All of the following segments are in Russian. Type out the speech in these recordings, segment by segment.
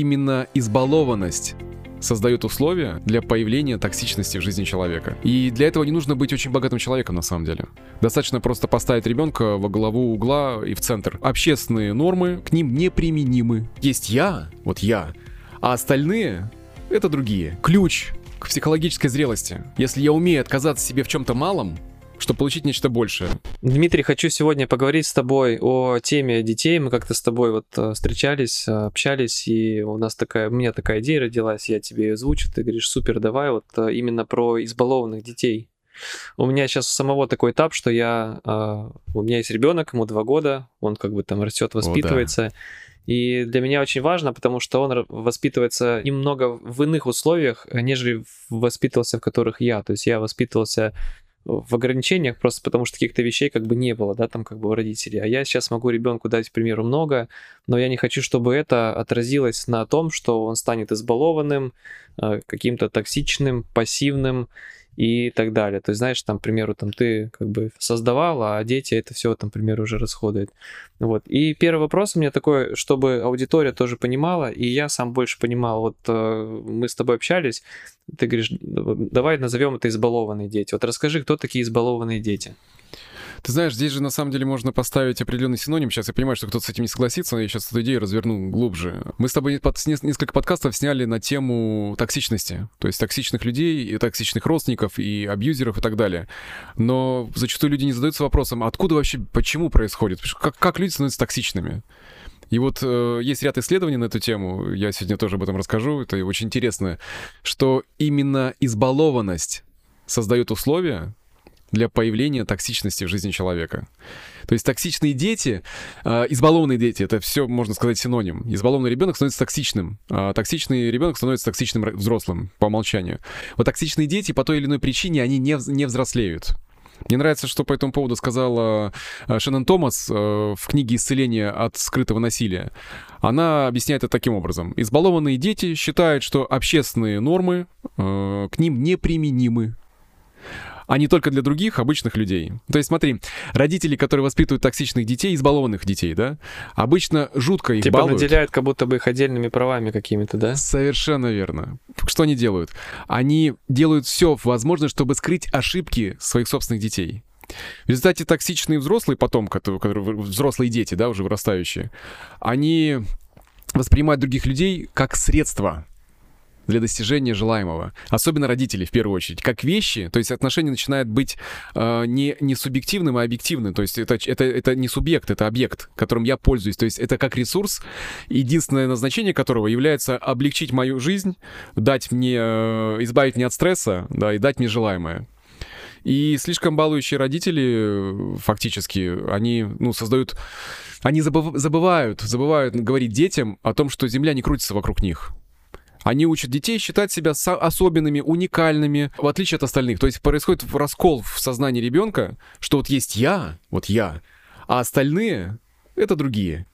именно избалованность создает условия для появления токсичности в жизни человека. И для этого не нужно быть очень богатым человеком на самом деле. Достаточно просто поставить ребенка во главу угла и в центр. Общественные нормы к ним неприменимы. Есть я, вот я, а остальные — это другие. Ключ к психологической зрелости. Если я умею отказаться себе в чем-то малом, чтобы получить нечто большее. Дмитрий, хочу сегодня поговорить с тобой о теме детей. Мы как-то с тобой вот э, встречались, э, общались, и у нас такая, у меня такая идея родилась, я тебе ее озвучу, ты говоришь, супер, давай вот э, именно про избалованных детей. У меня сейчас самого такой этап, что я, у меня есть ребенок, ему два года, он как бы там растет, воспитывается. О, да. И для меня очень важно, потому что он воспитывается немного в иных условиях, нежели воспитывался, в которых я. То есть я воспитывался в ограничениях, просто потому что каких-то вещей как бы не было, да, там как бы у родителей. А я сейчас могу ребенку дать, к примеру, много, но я не хочу, чтобы это отразилось на том, что он станет избалованным, э, каким-то токсичным, пассивным и так далее. То есть, знаешь, там, к примеру, там ты как бы создавал, а дети это все, там, к примеру, уже расходуют. Вот. И первый вопрос у меня такой, чтобы аудитория тоже понимала, и я сам больше понимал. Вот э, мы с тобой общались, ты говоришь, давай назовем это избалованные дети. Вот расскажи, кто такие избалованные дети? Ты знаешь, здесь же на самом деле можно поставить определенный синоним. Сейчас я понимаю, что кто-то с этим не согласится, но я сейчас эту идею разверну глубже. Мы с тобой под, несколько подкастов сняли на тему токсичности. То есть токсичных людей, и токсичных родственников, и абьюзеров и так далее. Но зачастую люди не задаются вопросом, откуда вообще, почему происходит? Как, как люди становятся токсичными? И вот э, есть ряд исследований на эту тему, я сегодня тоже об этом расскажу, это очень интересно, что именно избалованность создает условия, для появления токсичности в жизни человека. То есть токсичные дети, э, избалованные дети, это все, можно сказать, синоним. Избалованный ребенок становится токсичным, а токсичный ребенок становится токсичным взрослым по умолчанию. Вот токсичные дети по той или иной причине, они не, не взрослеют. Мне нравится, что по этому поводу сказала э, Шеннон Томас э, в книге «Исцеление от скрытого насилия». Она объясняет это таким образом. Избалованные дети считают, что общественные нормы э, к ним неприменимы а не только для других обычных людей. То есть смотри, родители, которые воспитывают токсичных детей, избалованных детей, да, обычно жутко их типа балуют. наделяют как будто бы их отдельными правами какими-то, да? Совершенно верно. Что они делают? Они делают все возможное, чтобы скрыть ошибки своих собственных детей. В результате токсичные взрослые потом, которые, которые взрослые дети, да, уже вырастающие, они воспринимают других людей как средство для достижения желаемого. Особенно родители, в первую очередь. Как вещи, то есть отношения начинают быть э, не, не субъективным, а объективным. То есть это, это, это не субъект, это объект, которым я пользуюсь. То есть это как ресурс, единственное назначение которого является облегчить мою жизнь, дать мне, э, избавить меня от стресса, да, и дать мне желаемое. И слишком балующие родители, фактически, они, ну, создают... Они забыв, забывают, забывают говорить детям о том, что Земля не крутится вокруг них. Они учат детей считать себя особенными, уникальными, в отличие от остальных. То есть происходит раскол в сознании ребенка, что вот есть я, вот я, а остальные — это другие.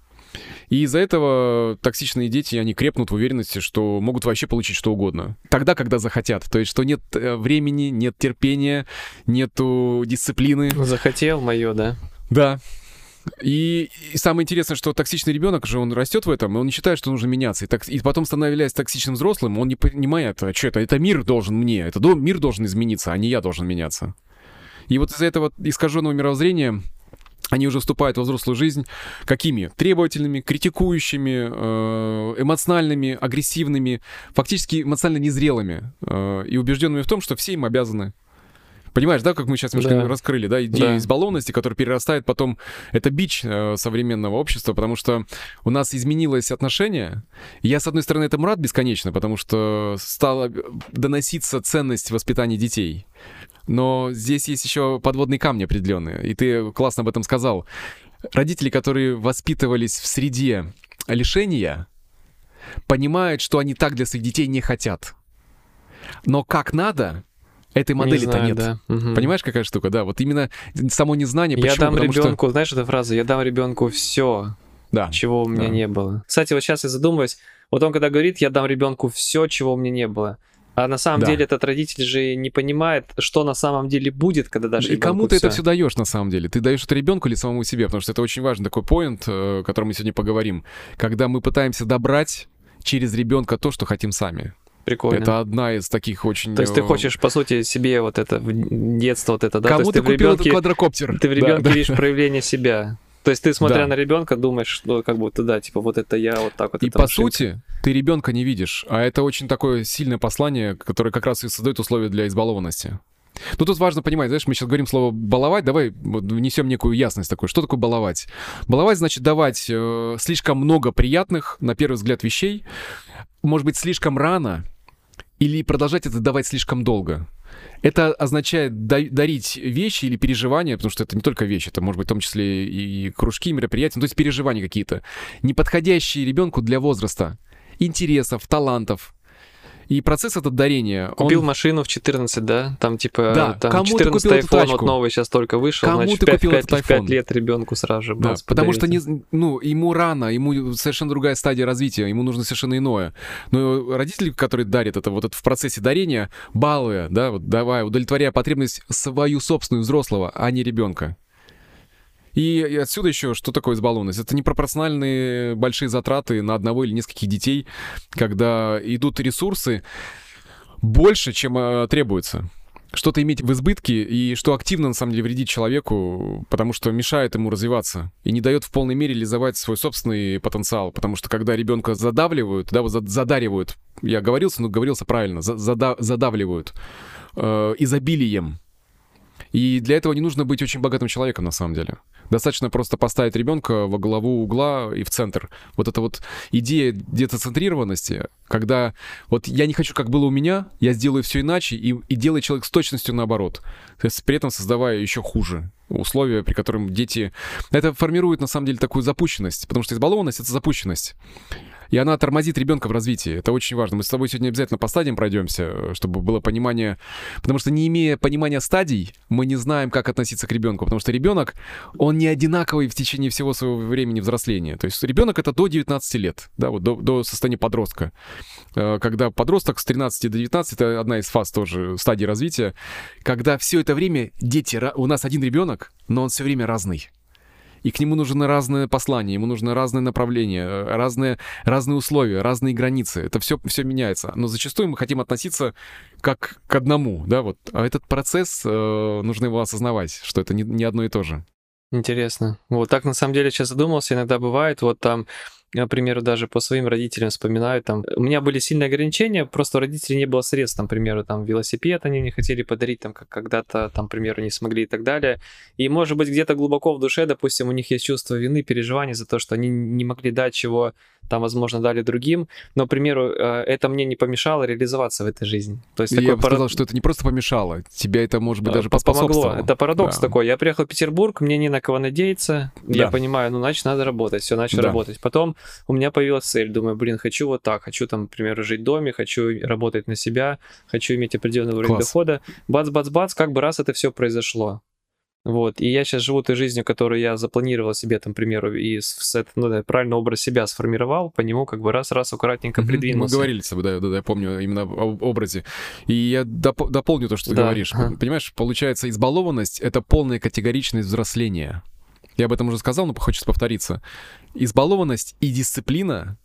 И из-за этого токсичные дети, они крепнут в уверенности, что могут вообще получить что угодно. Тогда, когда захотят. То есть, что нет э, времени, нет терпения, нету дисциплины. Захотел мое, да? Да. И, и самое интересное, что токсичный ребенок же, он растет в этом, и он не считает, что нужно меняться. И, так, и потом, становясь токсичным взрослым, он не понимает, а что это, это мир должен мне, это мир должен измениться, а не я должен меняться. И вот из-за этого искаженного мировоззрения они уже вступают во взрослую жизнь какими? Требовательными, критикующими, э, эмоциональными, агрессивными, фактически эмоционально незрелыми э, и убежденными в том, что все им обязаны. Понимаешь, да, как мы сейчас немножко да. раскрыли, да, идею да. избалованности, которая перерастает потом... Это бич э, современного общества, потому что у нас изменилось отношение. Я, с одной стороны, этому рад бесконечно, потому что стала доноситься ценность воспитания детей. Но здесь есть еще подводные камни определенные, и ты классно об этом сказал. Родители, которые воспитывались в среде лишения, понимают, что они так для своих детей не хотят. Но как надо, Этой модели-то не нет. Да. Угу. Понимаешь, какая штука? Да, вот именно само незнание. Я дам ребенку, что... знаешь, эта фраза, я дам ребенку все, да. чего у меня да. не было. Кстати, вот сейчас я задумываюсь, вот он когда говорит, я дам ребенку все, чего у меня не было. А на самом да. деле этот родитель же не понимает, что на самом деле будет, когда дашь И кому ты это все даешь на самом деле? Ты даешь это ребенку или самому себе? Потому что это очень важный такой поинт, э, о котором мы сегодня поговорим. Когда мы пытаемся добрать через ребенка то, что хотим сами. Прикольно. Это одна из таких очень... То есть ты э, хочешь, по сути, себе вот это, детство вот это, да? Кому ты в купил этот ребёнке- квадрокоптер? Ты в Да, ребенке да. видишь проявление себя. То есть ты, смотря Да. на ребенка, думаешь, что как будто, да, типа, вот это я, вот так вот. И по машинка. сути, ты ребенка не видишь, а это очень такое сильное послание, которое как раз и создает условия для избалованности. Ну, тут важно понимать, знаешь, мы сейчас говорим слово «баловать», давай внесем некую ясность такую. Что такое баловать? Баловать значит давать э, слишком много приятных, на первый взгляд, вещей, может быть, слишком рано, или продолжать это давать слишком долго. Это означает да- дарить вещи или переживания, потому что это не только вещи, это может быть в том числе и кружки, мероприятия, ну, то есть переживания какие-то, не подходящие ребенку для возраста, интересов, талантов. И процесс этот дарения, он- Купил машину в 14, да? Там типа Да, там кому ты 14 купил эту iPhone вот новый сейчас только вышел, Кому значит, ты 5, купил этот iPhone? лет ребенку сразу же Да, потому что не, ну, ему рано, ему совершенно другая стадия развития, ему нужно совершенно иное. Но родители, которые дарят это вот это в процессе дарения, балуя, да, вот давая, удовлетворяя потребность свою собственную взрослого, а не ребенка. И, отсюда еще, что такое избалованность? Это непропорциональные большие затраты на одного или нескольких детей, когда идут ресурсы больше, чем э, требуется. Что-то иметь в избытке и что активно, на самом деле, вредит человеку, потому что мешает ему развиваться и не дает в полной мере реализовать свой собственный потенциал. Потому что когда ребенка задавливают, да, вот за- задаривают, я говорился, но говорился правильно, за- зада- задавливают э, изобилием. И для этого не нужно быть очень богатым человеком, на самом деле. Достаточно просто поставить ребенка во главу угла и в центр. Вот эта вот идея детоцентрированности, когда вот я не хочу, как было у меня, я сделаю все иначе, и, и делает человек с точностью наоборот. То есть при этом создавая еще хуже условия, при котором дети... Это формирует, на самом деле, такую запущенность, потому что избалованность — это запущенность. И она тормозит ребенка в развитии. Это очень важно. Мы с тобой сегодня обязательно по стадиям пройдемся, чтобы было понимание. Потому что не имея понимания стадий, мы не знаем, как относиться к ребенку. Потому что ребенок, он не одинаковый в течение всего своего времени взросления. То есть ребенок это до 19 лет, да, вот до, до состояния подростка. Э, Когда подросток с 13 до 19, это одна из фаз тоже стадии развития, когда все это время дети, у нас один ребенок, но он все время разный. И к нему нужно разное послание, ему нужно разное направление, э, разные, разные условия, разные границы. Это все, все меняется. Но зачастую мы хотим относиться как к одному, да, вот. А этот процесс, э, нужно его осознавать, что это не, не одно и то же. Интересно. Вот так на самом деле сейчас задумался, иногда бывает, вот там, примеру, даже по своим родителям вспоминаю, там, у меня были сильные ограничения, просто у родителей не было средств, там, к примеру, там, велосипед они не хотели подарить, там, как когда-то, там, к примеру, не смогли и так далее. И, может быть, где-то глубоко в душе, допустим, у них есть чувство вины, переживания за то, что они не могли дать чего там, возможно, дали другим, но, к примеру, э, это мне не помешало реализоваться в этой жизни. То есть такой я бы пара- сказал, что это не просто помешало, тебя это, может быть, даже помогло. Это парадокс Да. такой. Я приехал в Петербург, мне не на кого надеяться. Я Да. понимаю, ну, значит, надо работать. Все, начал Да. работать. Потом у меня появилась цель. Думаю, блин, хочу вот так. Хочу там, к примеру, жить в доме, хочу работать на себя, хочу иметь определенный уровень Класс. дохода. Бац-бац-бац, как бы раз это все произошло. Вот, и я сейчас живу той жизнью, которую я запланировал себе, там, к примеру, и с, с это, ну, да, правильно образ себя сформировал, по нему как бы раз-раз аккуратненько придвинулся. Мы говорили с тобой, да, да, да, я помню именно об образе. И я доп- дополню то, что ты Да, говоришь. ага. Понимаешь, получается, избалованность — это полная категоричность взросления. Я об этом уже сказал, но хочется повториться. Избалованность и дисциплина,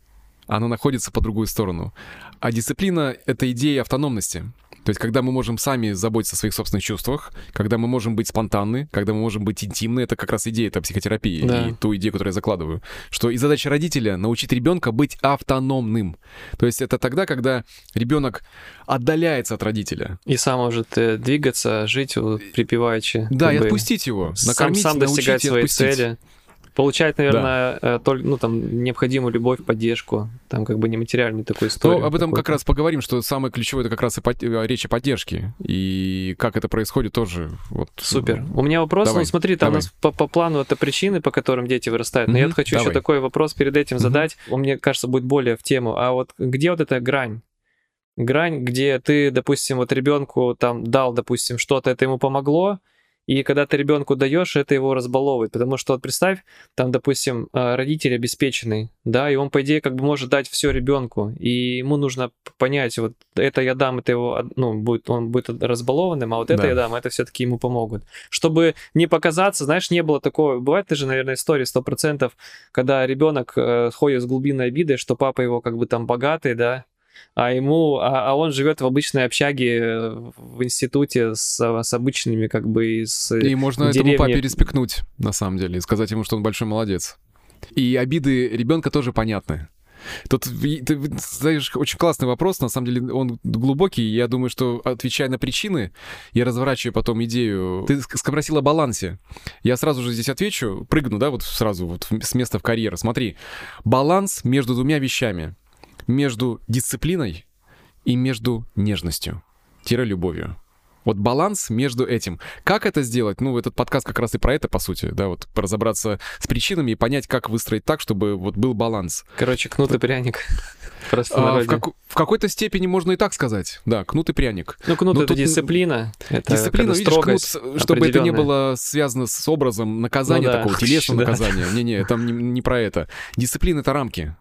она находится по другую сторону. А дисциплина — это идея автономности. То есть, когда мы можем сами заботиться о своих собственных чувствах, когда мы можем быть спонтанны, когда мы можем быть интимны, это как раз идея это психотерапии Да. и ту идею, которую я закладываю. Что и задача родителя — научить ребенка быть автономным. То есть это тогда, когда ребенок отдаляется от родителя. И сам может э, двигаться, жить припеваючи. Да, и отпустить его. сам, Накормить, сам научить достигать своей отпустить. цели. Получать, наверное, э, только, ну, там, необходимую любовь, поддержку, там, как бы нематериальную такую историю. То об этом как раз поговорим, что самое ключевое это как раз и под- э, речь о поддержке. И как это происходит тоже. Вот, Супер. У меня вопрос, Давай, ну смотри, там давай. у нас по, по плану это причины, по которым дети вырастают. Но я Мгм, вот хочу еще давай. такой вопрос перед этим Мгм. задать. Он, мне кажется, будет более в тему. А вот где вот эта грань? Грань, где ты, допустим, вот ребенку там дал, допустим, что-то, это ему помогло, И когда ты ребенку даешь, это его разбаловывает. Потому что вот представь, там, допустим, э, родитель обеспеченный, да, и он, по идее, как бы может дать все ребенку. И ему нужно понять, вот это я дам, это его, ну, будет, он будет разбалованным, а вот это Да. я дам, это все-таки ему помогут. Чтобы не показаться, знаешь, не было такого. Бывает ты же, наверное, история 100%, когда ребенок э, ходит с глубинной обидой, что папа его как бы там богатый, да, а ему, а, а он живет в обычной общаге э, в институте с, с обычными как бы из И можно этому деревни. папе респектнуть, на самом деле, и сказать ему, что он большой молодец. И обиды ребенка тоже понятны. Тут, ты задаешь очень классный вопрос, на самом деле он глубокий, я думаю, что отвечая на причины, я разворачиваю потом идею. Ты спросил о балансе. Я сразу же здесь отвечу, прыгну, да, вот сразу вот с места в карьеру. Смотри, баланс между двумя вещами. Между дисциплиной и между нежностью, любовью. Вот баланс между этим. Как это сделать? Ну, этот подкаст как раз и про это, по сути, да, вот разобраться с причинами и понять, как выстроить так, чтобы вот был баланс. Короче, кнут и пряник. Просто А, в, как- в какой-то степени можно и так сказать. Да, кнут и пряник. Ну, кнут Ну, это тут, дисциплина. Это Дисциплина, видишь, кнут, чтобы это не было связано с образом наказания Ну да. такого, телесного Да. наказания. Не-не, там не, не про это. Дисциплина — это рамки,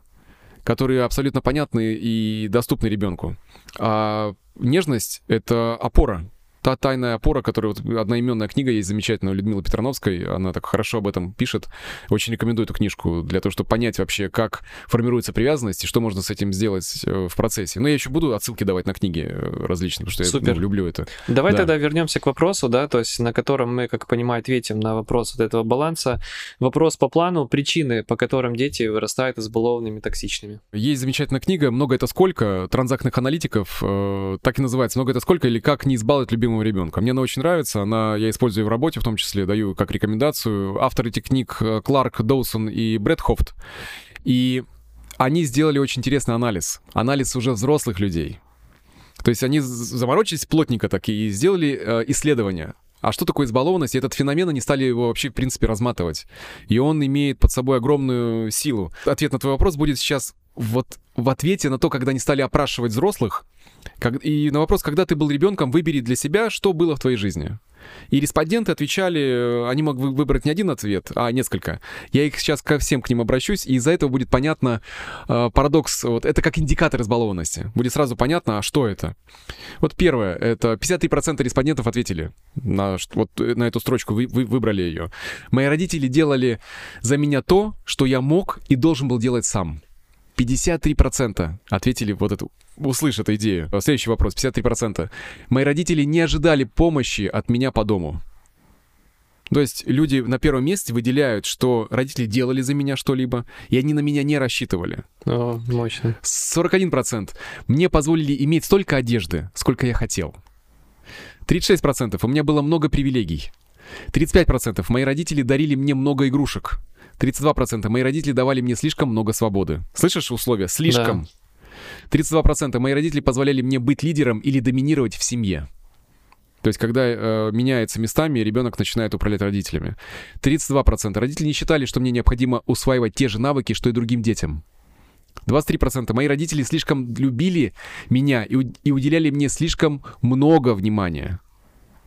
которые абсолютно понятны и доступны ребенку. А нежность — это опора. Та тайная опора, которая вот одноименная книга есть замечательная у Людмилы Петрановской, она так хорошо об этом пишет. Очень рекомендую эту книжку для того, чтобы понять вообще, как формируется привязанность и что можно с этим сделать э, в процессе. Но я еще буду отсылки давать на книги э, различные, потому что я Супер. ну, люблю это. Давай Да. тогда вернемся к вопросу, да, то есть на котором мы, как понимаю, ответим на вопрос вот этого баланса. Вопрос по плану, причины, по которым дети вырастают избалованными, токсичными. Есть замечательная книга «Много это сколько?» транзактных аналитиков, э, так и называется «Много это сколько?» или «Как не избаловать любимого ребенка». Мне она очень нравится, она, я использую в работе в том числе, даю как рекомендацию. Авторы этих книг э, Кларк, Доусон и Брэд Хофт. И они сделали очень интересный анализ. Анализ уже взрослых людей. То есть они заморочились плотненько так и сделали э, исследования. А что такое избалованность? И этот феномен, они стали его вообще, в принципе, разматывать. И он имеет под собой огромную силу. Ответ на твой вопрос будет сейчас вот в ответе на то, когда они стали опрашивать взрослых, как- и на вопрос, когда ты был ребенком, выбери для себя, что было в твоей жизни. И респонденты отвечали, э, они могли выбрать не один ответ, а несколько. Я их сейчас ко всем к ним обращусь, и из-за этого будет понятно э, парадокс. Вот это как индикатор избалованности. Будет сразу понятно, а что это. Вот первое, это 53% респондентов ответили на, вот э, на эту строчку, вы, вы выбрали ее. Мои родители делали за меня то, что я мог и должен был делать сам. 53% ответили вот эту, услышь эту идею. Следующий вопрос, 53%. Мои родители не ожидали помощи от меня по дому. То есть люди на первом месте выделяют, что родители делали за меня что-либо, и они на меня не рассчитывали. О, мощно. 41%. Мне позволили иметь столько одежды, сколько я хотел. 36%. У меня было много привилегий. 35%. Мои родители дарили мне много игрушек. 32%. Мои родители давали мне слишком много свободы. Слышишь условия? Слишком. 32%. Мои родители позволяли мне быть лидером или доминировать в семье. То есть, когда э, меняется местами, ребенок начинает управлять родителями. 32%. Родители не считали, что мне необходимо усваивать те же навыки, что и другим детям. 23%. Мои родители слишком любили меня и, и уделяли мне слишком много внимания.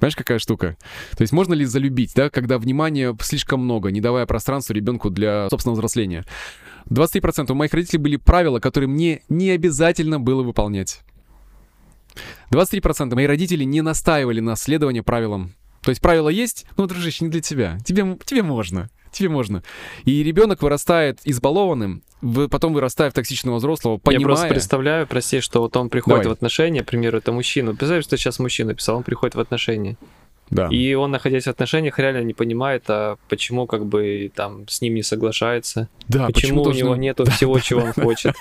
Знаешь, какая штука? То есть можно ли залюбить, да, когда внимания слишком много, не давая пространства ребенку для собственного взросления? 23% у моих родителей были правила, которые мне не обязательно было выполнять. 23% мои родители не настаивали на следовании правилам. То есть правила есть, но, дружище, не для тебя. Тебе, тебе можно. Тебе можно. И ребенок вырастает избалованным, вы- потом вырастая в токсичного взрослого, понимая... Я просто представляю, прости, что вот он приходит Давай. в отношения, к примеру, это мужчина. Представь, что сейчас мужчина писал, он приходит в отношения. Да. И он, находясь в отношениях, реально не понимает, а почему как бы там с ним не соглашается. да, почему у должны- него нету всего, чего он хочет.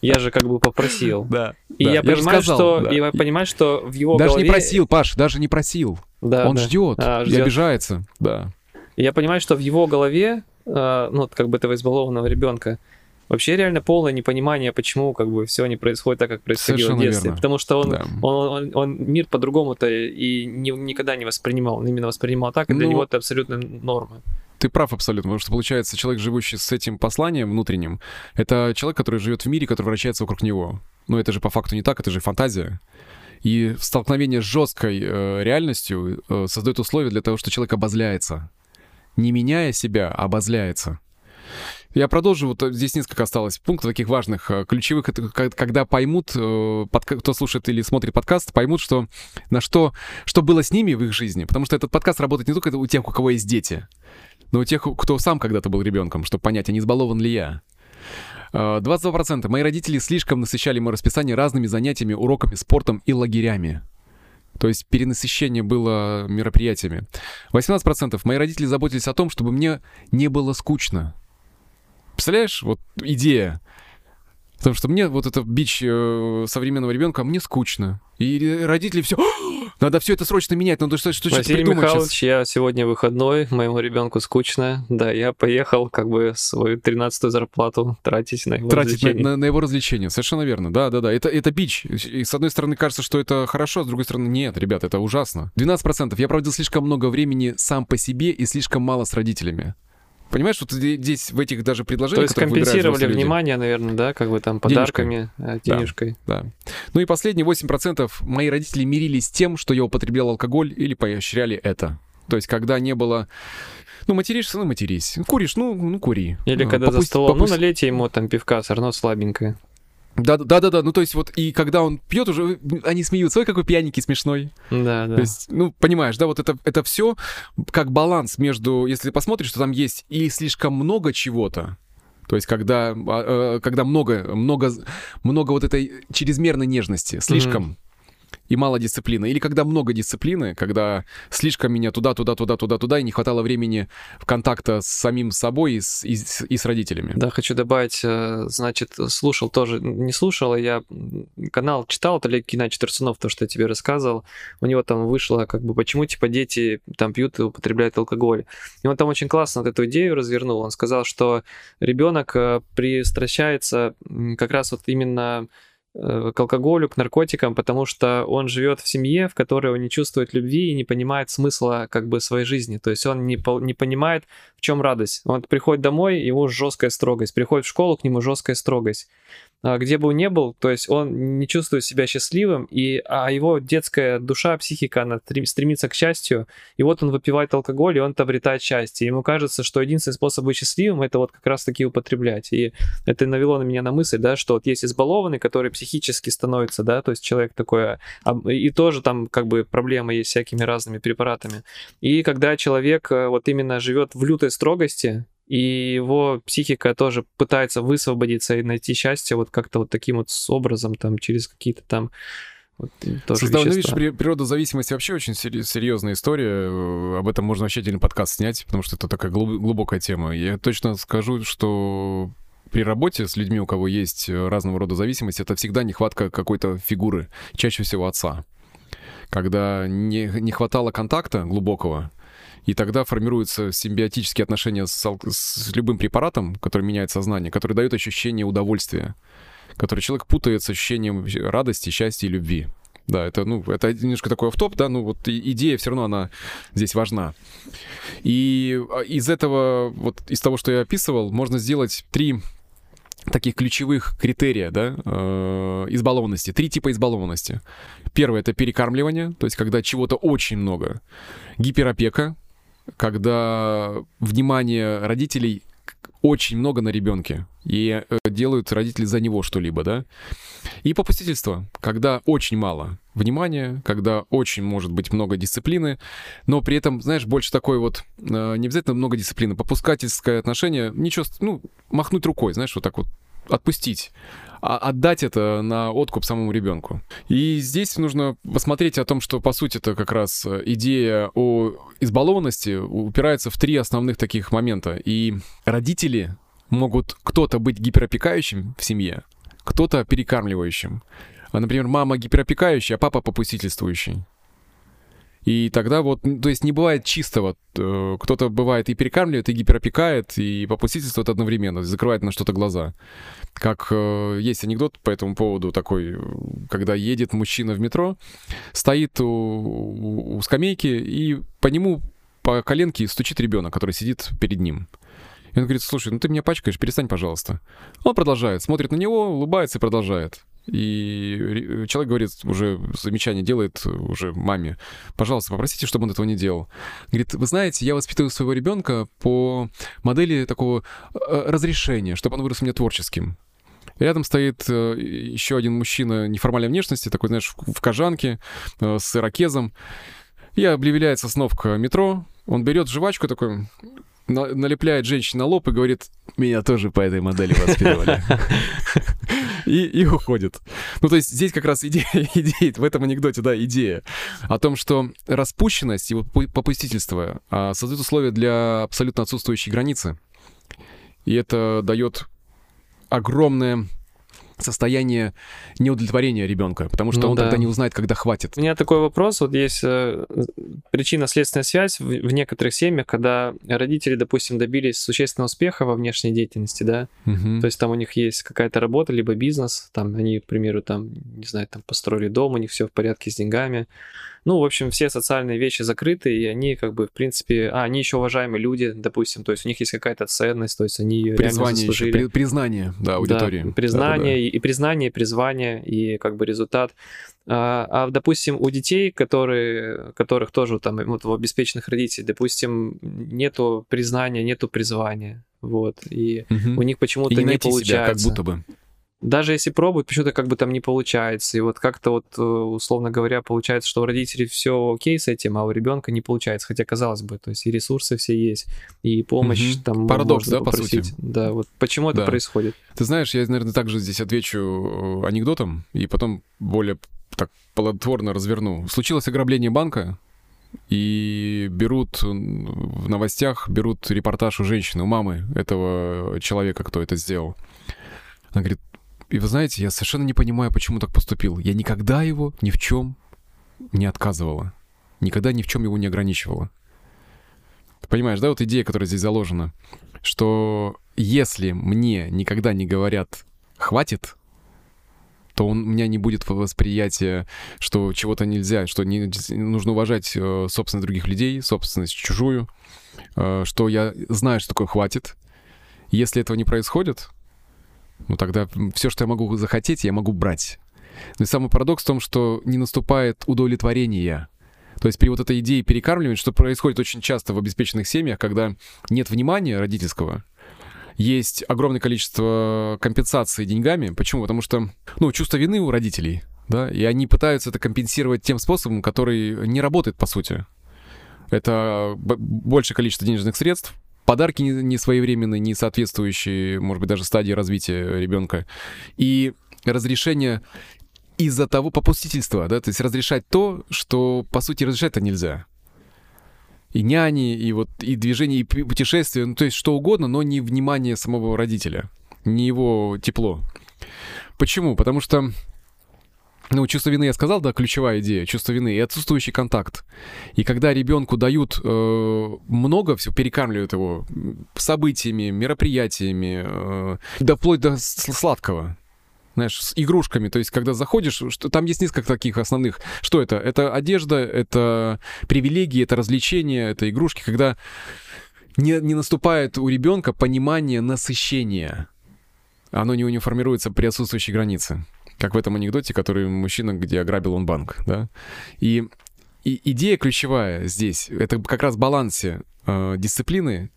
Я же как бы попросил. Да. И да. я же понимаю, сказал, что да. я понимаю, что в его Даже голове... не просил, Паш, даже не просил. Да, Он да. ждет А, и ждёт. обижается. Да. И я понимаю, что в его голове, э, ну, как бы этого избалованного ребенка, вообще реально полное непонимание, почему как бы все не происходит так, как происходило Совершенно в детстве. верно. Потому что он, Да. он, он, он мир по-другому-то и не- никогда не воспринимал. Он именно воспринимал так, и для Ну, него это абсолютно норма. Ты прав абсолютно, потому что получается, человек, живущий с этим посланием внутренним, это человек, который живет в мире, который вращается вокруг него. Но это же по факту не так, это же фантазия. И столкновение с жесткой э, реальностью э, создает условия для того, что человек обозляется. Не меняя себя, обозляется. Я продолжу, вот здесь несколько осталось пунктов таких важных, э, ключевых, это когда поймут, э, кто слушает или смотрит подкаст, поймут, что на что, что было с ними в их жизни, потому что этот подкаст работает не только у тех, у кого есть дети, но у тех, кто сам когда-то был ребенком, чтобы понять, а не избалован ли я. 22%. Э, Мои родители слишком насыщали мое расписание разными занятиями, уроками, спортом и лагерями. То есть перенасыщение было мероприятиями. 18%. Мои родители заботились о том, чтобы мне не было скучно. Представляешь, вот идея. Потому что мне вот это бич э, современного ребенка, мне скучно. И родители все, надо все это срочно менять, надо что-то что Василий придумать Михайлович, сейчас. я сегодня выходной, моему ребенку скучно. Да, я поехал как бы свою 13-ю зарплату тратить на его тратить развлечения. На, на, на его развлечения, совершенно верно. Да, да, да. Это, это бич. И с одной стороны кажется, что это хорошо, с другой стороны нет, ребят, это ужасно. 12%. Я проводил слишком много времени сам по себе и слишком мало с родителями. Понимаешь, вот здесь в этих даже предложениях... То есть компенсировали внимание, люди, наверное, да, как бы там подарками, денежкой. Э, денежкой. Да, да. Ну и последние 8% мои родители мирились с тем, что я употреблял алкоголь или поощряли это. То есть когда не было... Ну, материшься, ну, матерись. Куришь, ну, ну кури. Или ну, когда попусть, за столом, попусть... ну, налейте ему там пивка, все равно слабенькое. Да, да, да, да. Ну, то есть, вот, и когда он пьет, уже они смеются, ой, какой пьяненький смешной. Да, да. То есть, ну, понимаешь, да, вот это, это все как баланс между, если посмотришь, что там есть и слишком много чего-то, то есть, когда, а, э, когда много, много, много вот этой чрезмерной нежности, слишком. Mm-hmm и мало дисциплины. Или когда много дисциплины, когда слишком меня туда, туда, туда, туда, туда, и не хватало времени в контакта с самим собой и с, и, и с родителями. Да, хочу добавить, э, значит, слушал тоже, не слушал, а я канал читал, это Геннадьевич Терцунов, то, что я тебе рассказывал, у него там вышло, как бы, почему, типа, дети там пьют и употребляют алкоголь. И он там очень классно вот эту идею развернул, он сказал, что ребенок э, пристращается как раз вот именно к алкоголю, к наркотикам, потому что он живет в семье, в которой он не чувствует любви и не понимает смысла как бы своей жизни. То есть он не, не понимает, в чем радость. Он приходит домой, ему жесткая строгость. Приходит в школу, к нему жесткая строгость. А, где бы он ни был, то есть он не чувствует себя счастливым, и, а его детская душа, психика, она стремится к счастью, и вот он выпивает алкоголь, и он обретает счастье. Ему кажется, что единственный способ быть счастливым, это вот как раз-таки употреблять. И это навело на меня на мысль, да, что вот есть избалованный, который психически становится, да, то есть человек такой, а, и тоже там как бы проблемы есть всякими разными препаратами. И когда человек э, вот именно живет в лютой строгости, и его психика тоже пытается высвободиться и найти счастье вот как-то вот таким вот образом, там, через какие-то там вот, тоже Создав, ну, видишь, природа зависимости вообще очень серьезная история. Об этом можно вообще отдельный подкаст снять, потому что это такая глубокая тема. Я точно скажу, что при работе с людьми, у кого есть разного рода зависимость, это всегда нехватка какой-то фигуры, чаще всего отца. Когда не, не хватало контакта глубокого, и тогда формируются симбиотические отношения с, с любым препаратом, который меняет сознание, который дает ощущение удовольствия, который человек путает с ощущением радости, счастья и любви. Да, это, ну, это немножко такой автоп, да, ну, вот идея все равно, она здесь важна. И а, из этого, вот из того, что я описывал, можно сделать три таких ключевых критерия, да, э, избалованности. Три типа избалованности. Первое — это перекармливание, то есть когда чего-то очень много. Гиперопека, когда внимание родителей очень много на ребенке, и э, делают родители за него что-либо, да. И попустительство, когда очень мало внимания, когда очень может быть много дисциплины, но при этом, знаешь, больше такой вот, э, не обязательно много дисциплины, попускательское отношение, ничего, ну, махнуть рукой, знаешь, вот так вот отпустить отдать это на откуп самому ребенку. И здесь нужно посмотреть о том, что по сути это как раз идея о избалованности упирается в три основных таких момента. И родители могут кто-то быть гиперопекающим в семье, кто-то перекармливающим. А, например, мама гиперопекающая, а папа попустительствующий. И тогда вот, то есть не бывает чистого. Э, кто-то бывает и перекармливает, и гиперопекает, и попустительствует одновременно, закрывает на что-то глаза. Как э, есть анекдот по этому поводу такой, когда едет мужчина в метро, стоит у, у скамейки, и по нему по коленке стучит ребенок, который сидит перед ним. И он говорит, слушай, ну ты меня пачкаешь, перестань, пожалуйста. Он продолжает, смотрит на него, улыбается и продолжает. И человек говорит, уже замечание делает уже маме, пожалуйста, попросите, чтобы он этого не делал. Говорит, вы знаете, я воспитываю своего ребенка по модели такого э, разрешения, чтобы он вырос у меня творческим. Рядом стоит э, еще один мужчина неформальной внешности, такой, знаешь, в кожанке, э, с ирокезом. И объявляет сосновка метро, он берет жвачку такой, налепляет женщине на лоб и говорит, меня тоже по этой модели воспитывали. И, и уходит. Ну, то есть здесь как раз идея, идея, в этом анекдоте, да, идея о том, что распущенность и попустительство а, создают условия для абсолютно отсутствующей границы. И это дает огромное состояние неудовлетворения ребенка, потому что ну, он да. тогда не узнает, когда хватит. У меня такой вопрос, вот есть э, причинно-следственная связь в, в некоторых семьях, когда родители, допустим, добились существенного успеха во внешней деятельности, да, угу. то есть там у них есть какая-то работа, либо бизнес, там они, к примеру, там, не знаю, там построили дом, у них все в порядке с деньгами, ну, в общем, все социальные вещи закрыты, и они как бы, в принципе, а, они еще уважаемые люди, допустим, то есть у них есть какая-то ценность, то есть они ее призвание. Еще, при, признание, да, аудитории. Да, признание, да, да, да. И, и признание, и призвание, и как бы результат. А, а, допустим, у детей, которые, которых тоже там, вот у обеспеченных родителей, допустим, нету признания, нету призвания, вот, и угу. у них почему-то не, не получается. Себя, как будто бы даже если пробуют, почему-то как бы там не получается. И вот как-то вот, э, условно говоря, получается, что у родителей все окей с этим, а у ребенка не получается. Хотя, казалось бы, то есть и ресурсы все есть, и помощь угу. там Парадокс, да, попросить. по сути? Да, вот почему да. это происходит? Ты знаешь, я, наверное, также здесь отвечу э, анекдотом, и потом более так плодотворно разверну. Случилось ограбление банка, и берут в новостях, берут репортаж у женщины, у мамы этого человека, кто это сделал. Она говорит, и вы знаете, я совершенно не понимаю, почему так поступил. Я никогда его ни в чем не отказывала. Никогда ни в чем его не ограничивала. Понимаешь, да, вот идея, которая здесь заложена, что если мне никогда не говорят «хватит», то у меня не будет восприятия, что чего-то нельзя, что не, нужно уважать э, собственность других людей, собственность чужую, э, что я знаю, что такое «хватит». Если этого не происходит, ну тогда все, что я могу захотеть, я могу брать. Но и самый парадокс в том, что не наступает удовлетворение. То есть при вот этой идее перекармливания, что происходит очень часто в обеспеченных семьях, когда нет внимания родительского, есть огромное количество компенсаций деньгами. Почему? Потому что, ну, чувство вины у родителей, да, и они пытаются это компенсировать тем способом, который не работает, по сути. Это большее количество денежных средств, подарки не, своевременные, не соответствующие, может быть, даже стадии развития ребенка. И разрешение из-за того попустительства, да, то есть разрешать то, что, по сути, разрешать-то нельзя. И няни, и вот и движение, и путешествия, ну, то есть что угодно, но не внимание самого родителя, не его тепло. Почему? Потому что ну, чувство вины я сказал, да, ключевая идея, чувство вины и отсутствующий контакт. И когда ребенку дают э, много всего, перекармливают его событиями, мероприятиями, э, да вплоть до сладкого, знаешь, с игрушками. То есть, когда заходишь, что, там есть несколько таких основных. Что это? Это одежда, это привилегии, это развлечения, это игрушки. Когда не, не наступает у ребенка понимание насыщения. Оно не, не формируется при отсутствующей границе как в этом анекдоте, который мужчина, где ограбил он банк, да. И, и идея ключевая здесь, это как раз балансе э, дисциплины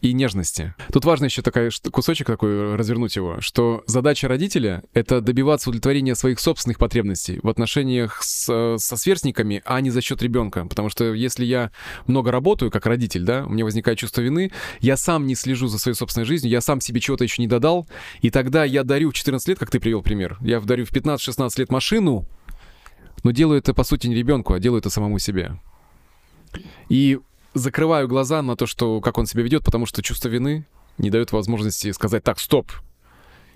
и нежности. Тут важно еще такой кусочек такой развернуть его, что задача родителя — это добиваться удовлетворения своих собственных потребностей в отношениях с, со сверстниками, а не за счет ребенка. Потому что если я много работаю как родитель, да, у меня возникает чувство вины, я сам не слежу за своей собственной жизнью, я сам себе чего-то еще не додал, и тогда я дарю в 14 лет, как ты привел пример, я дарю в 15-16 лет машину, но делаю это, по сути, не ребенку, а делаю это самому себе. И закрываю глаза на то, что как он себя ведет, потому что чувство вины не дает возможности сказать так, стоп.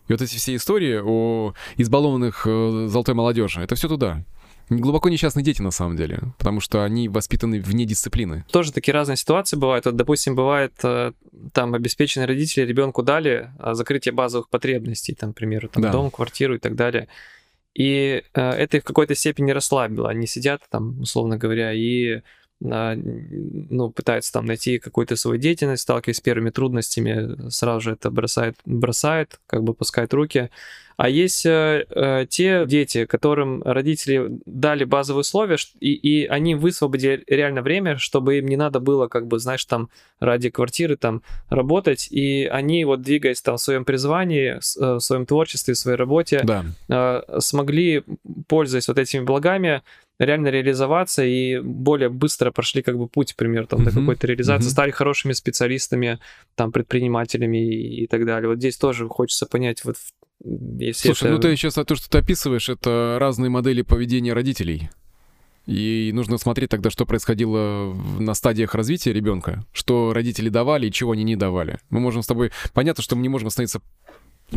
И вот эти все истории о избалованных э, золотой молодежи, это все туда. Глубоко несчастные дети, на самом деле, потому что они воспитаны вне дисциплины. Тоже такие разные ситуации бывают. Вот, допустим, бывает, э, там обеспеченные родители ребенку дали а, закрытие базовых потребностей, там, к примеру, там, да. дом, квартиру и так далее. И э, это их в какой-то степени расслабило. Они сидят там, условно говоря, и ну, пытается там найти какую-то свою деятельность, сталкиваясь с первыми трудностями, сразу же это бросает, бросает, как бы пускает руки. А есть э, э, те дети, которым родители дали базовые условия, и, и они высвободили реально время, чтобы им не надо было, как бы, знаешь, там ради квартиры там работать, и они вот двигаясь там в своем призвании, э, в своем творчестве, в своей работе, Да. э, смогли, пользуясь вот этими благами, реально реализоваться и более быстро прошли как бы путь, например, там, до Мгм, какой-то реализации, мгм. стали хорошими специалистами, там, предпринимателями и, и так далее. Вот здесь тоже хочется понять, вот если Слушай, это... ну ты сейчас то, что ты описываешь, это разные модели поведения родителей. И нужно смотреть тогда, что происходило на стадиях развития ребенка, что родители давали и чего они не давали. Мы можем с тобой... Понятно, что мы не можем остановиться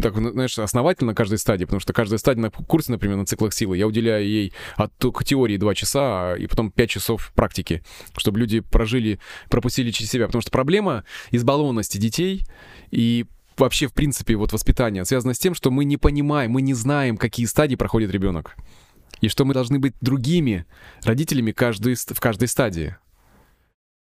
так, ну, знаешь, основательно каждой стадии, потому что каждая стадия на курсе, например, на циклах силы, я уделяю ей от только теории 2 часа, и потом 5 часов практики, чтобы люди прожили, пропустили через себя. Потому что проблема избалованности детей и вообще, в принципе, вот воспитания связано с тем, что мы не понимаем, мы не знаем, какие стадии проходит ребенок. И что мы должны быть другими родителями каждой, ст- в каждой стадии.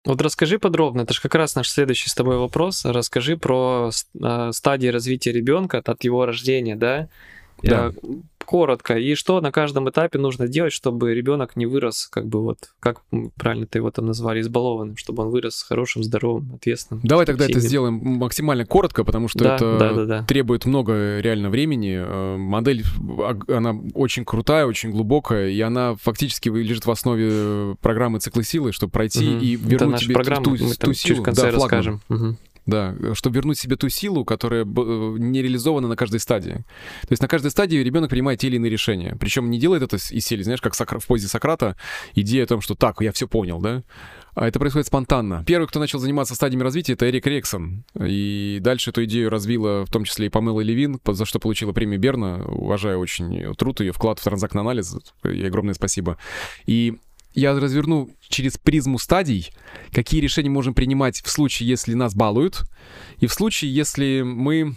Вот расскажи подробно, это же как раз наш следующий с тобой вопрос. Расскажи про а, стадии развития ребенка от его рождения, да? Да. Коротко. И что на каждом этапе нужно делать, чтобы ребенок не вырос, как бы вот, как правильно ты его там назвали, избалованным, чтобы он вырос хорошим, здоровым, ответственным. Давай тогда это сделаем максимально коротко, потому что Да, это да, да, да. требует много реально времени. Э, Модель, она очень крутая, очень глубокая, и она фактически лежит в основе э, программы «Циклы силы», чтобы пройти Мгм. и Это вернуть наша тебе программа, ту, мы ту там силу. чуть в конце да, флагман. расскажем. Да, чтобы вернуть себе ту силу, которая э, не реализована на каждой стадии. То есть на каждой стадии ребенок принимает те или иные решения. Причем не делает это из серии, знаешь, как в позе Сократа, идея о том, что так, я все понял, да? А это происходит спонтанно. Первый, кто начал заниматься стадиями развития, это Эрик Рексон. И дальше эту идею развила в том числе и Памела Левин, за что получила премию Берна. Уважаю очень труд ее, вклад в транзактный анализ. Ей огромное спасибо. И я разверну через призму стадий, какие решения можем принимать в случае, если нас балуют, и в случае, если мы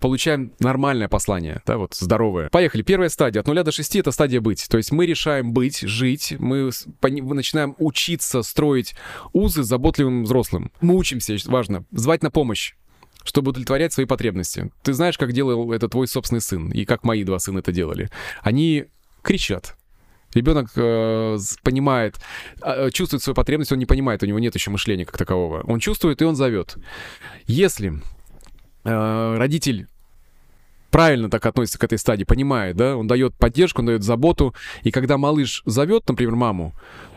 получаем нормальное послание, да, вот здоровое. Поехали. Первая стадия. От нуля до шести — это стадия быть. То есть мы решаем быть, жить, мы начинаем учиться строить узы с заботливым взрослым. Мы учимся, важно, звать на помощь чтобы удовлетворять свои потребности. Ты знаешь, как делал это твой собственный сын, и как мои два сына это делали. Они кричат, Ребенок э, понимает, э, чувствует свою потребность, он не понимает, у него нет еще мышления как такового. Он чувствует, и он зовет. Если э, родитель правильно так относится к этой стадии, понимает, да, он дает поддержку, он дает заботу, и когда малыш зовет, например, маму,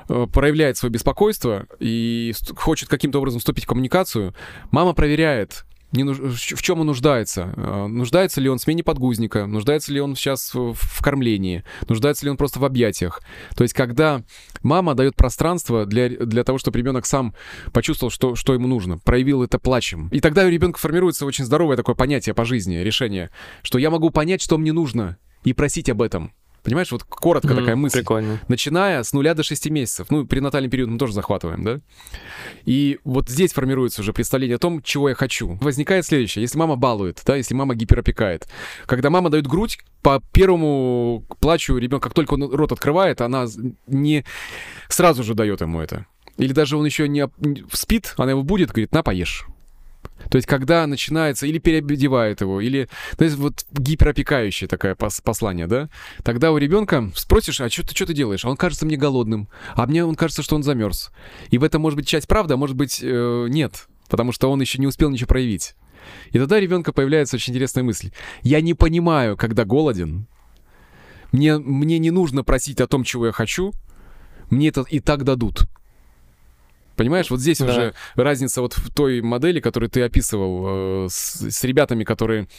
э, проявляет свое беспокойство и хочет каким-то образом вступить в коммуникацию, мама проверяет, не нуж- в чем он нуждается. Э, Нуждается ли он в смене подгузника, нуждается ли он сейчас в кормлении, нуждается ли он просто в объятиях. То есть, когда мама дает пространство для, для того, чтобы ребенок сам почувствовал, что, что ему нужно, проявил это плачем. И тогда у ребенка формируется очень здоровое такое понятие по жизни, решение, что я могу понять, что мне нужно, и просить об этом. Понимаешь, вот коротко Мгм, такая мысль. Прикольно. Начиная с нуля до 6 месяцев. Ну, перинатальный период мы тоже захватываем, да? И вот здесь формируется уже представление о том, чего я хочу. Возникает следующее. Если мама балует, да, если мама гиперопекает. Когда мама дает грудь, по первому плачу ребенок, как только он рот открывает, она не сразу же дает ему это. Или даже он еще не спит, она его будет, говорит, на, поешь. То есть, когда начинается, или переодевает его, или, то есть, вот гиперопекающее такое пос- послание, да, тогда у ребенка спросишь, а что ты, что ты делаешь? А он кажется мне голодным, а мне он кажется, что он замерз. И в этом может быть часть правды, а может быть э, нет, потому что он еще не успел ничего проявить. И тогда ребенка появляется очень интересная мысль. Я не понимаю, когда голоден. Мне, мне не нужно просить о том, чего я хочу. Мне это и так дадут. Понимаешь, вот здесь Да. уже разница вот в той модели, которую ты описывал, э, с, с ребятами, которые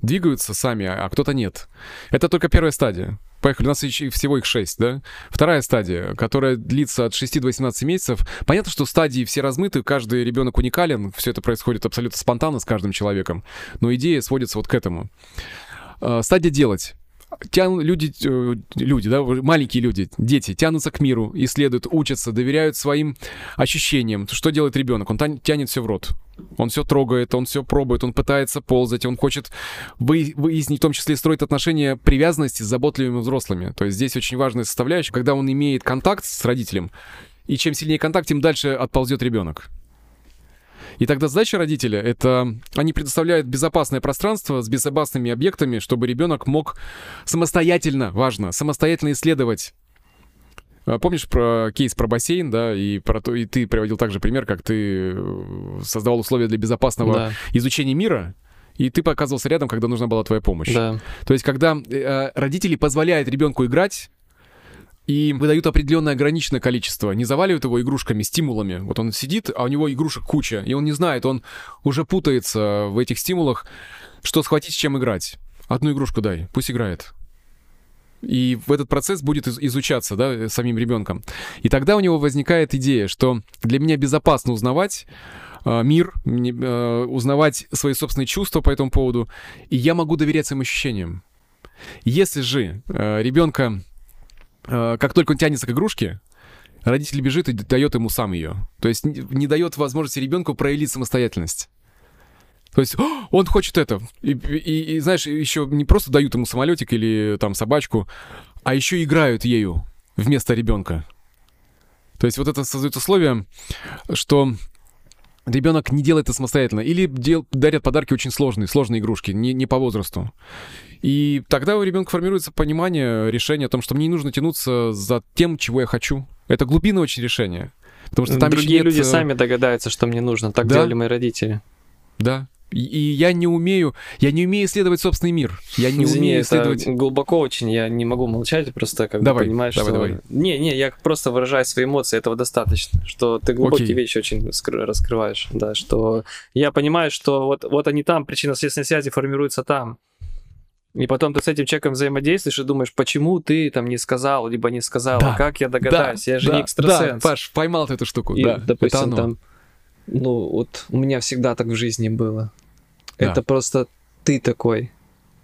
двигаются сами, а кто-то нет. Это только первая стадия. Поехали, у нас еще всего их 6, да? Вторая стадия, которая длится от 6 до 18 месяцев. Понятно, что стадии все размыты, каждый ребенок уникален, все это происходит абсолютно спонтанно с каждым человеком, но идея сводится вот к этому. Э, Стадия делать. Тяну, люди, э, люди, да, маленькие люди, дети тянутся к миру, исследуют, учатся, доверяют своим ощущениям. Что делает ребенок? Он тянет, все в рот. Он все трогает, он все пробует, он пытается ползать, он хочет вы- выяснить, в том числе строить отношения привязанности с заботливыми взрослыми. То есть здесь очень важная составляющая, когда он имеет контакт с родителем, и чем сильнее контакт, тем дальше отползет ребенок. И тогда задача родителя — это они предоставляют безопасное пространство с безопасными объектами, чтобы ребенок мог самостоятельно, важно, самостоятельно исследовать а, Помнишь про кейс про бассейн, да, и про то, и ты приводил также пример, как ты э, создавал условия для безопасного да. изучения мира, и ты показывался рядом, когда нужна была твоя помощь. Да. То есть, когда э, родители позволяют ребенку играть, и выдают определенное ограниченное количество, не заваливают его игрушками, стимулами. Вот он сидит, а у него игрушек куча, и он не знает, он уже путается в этих стимулах, что схватить, с чем играть. Одну игрушку дай, пусть играет. И в этот процесс будет изучаться, да, самим ребенком. И тогда у него возникает идея, что для меня безопасно узнавать э, мир, э, узнавать свои собственные чувства по этому поводу, и я могу доверять своим ощущениям. Если же э, ребенка как только он тянется к игрушке, родитель бежит и дает ему сам ее. То есть не дает возможности ребенку проявить самостоятельность. То есть он хочет это. И, и, и знаешь, еще не просто дают ему самолетик или там собачку, а еще играют ею вместо ребенка. То есть вот это создает условие, что ребенок не делает это самостоятельно. Или дел, дарят подарки очень сложные, сложные игрушки, не, не по возрасту. И тогда у ребенка формируется понимание, решение о том, что мне не нужно тянуться за тем, чего я хочу. Это глубинное очень решение. Потому что там Другие нет... люди э, сами догадаются, что мне нужно. Так да? делали мои родители. Да. И, и я не умею, я не умею исследовать собственный мир. Я не Извини, умею исследовать. Глубоко очень, я не могу молчать, просто как давай, бы понимаешь, давай, что. Давай. Не, не, я просто выражаю свои эмоции, этого достаточно. Что ты глубокие Окей. вещи очень раскрываешь. Да, что я понимаю, что вот, вот они там, причинно-следственные связи формируются там. И потом ты с этим человеком взаимодействуешь и думаешь, почему ты там не сказал, либо не сказал, да, как я догадаюсь, да, я же да, не экстрасенс. Да, Паш, поймал ты эту штуку, и, да, допустим, там, ну вот у меня всегда так в жизни было. Да. Это просто ты такой.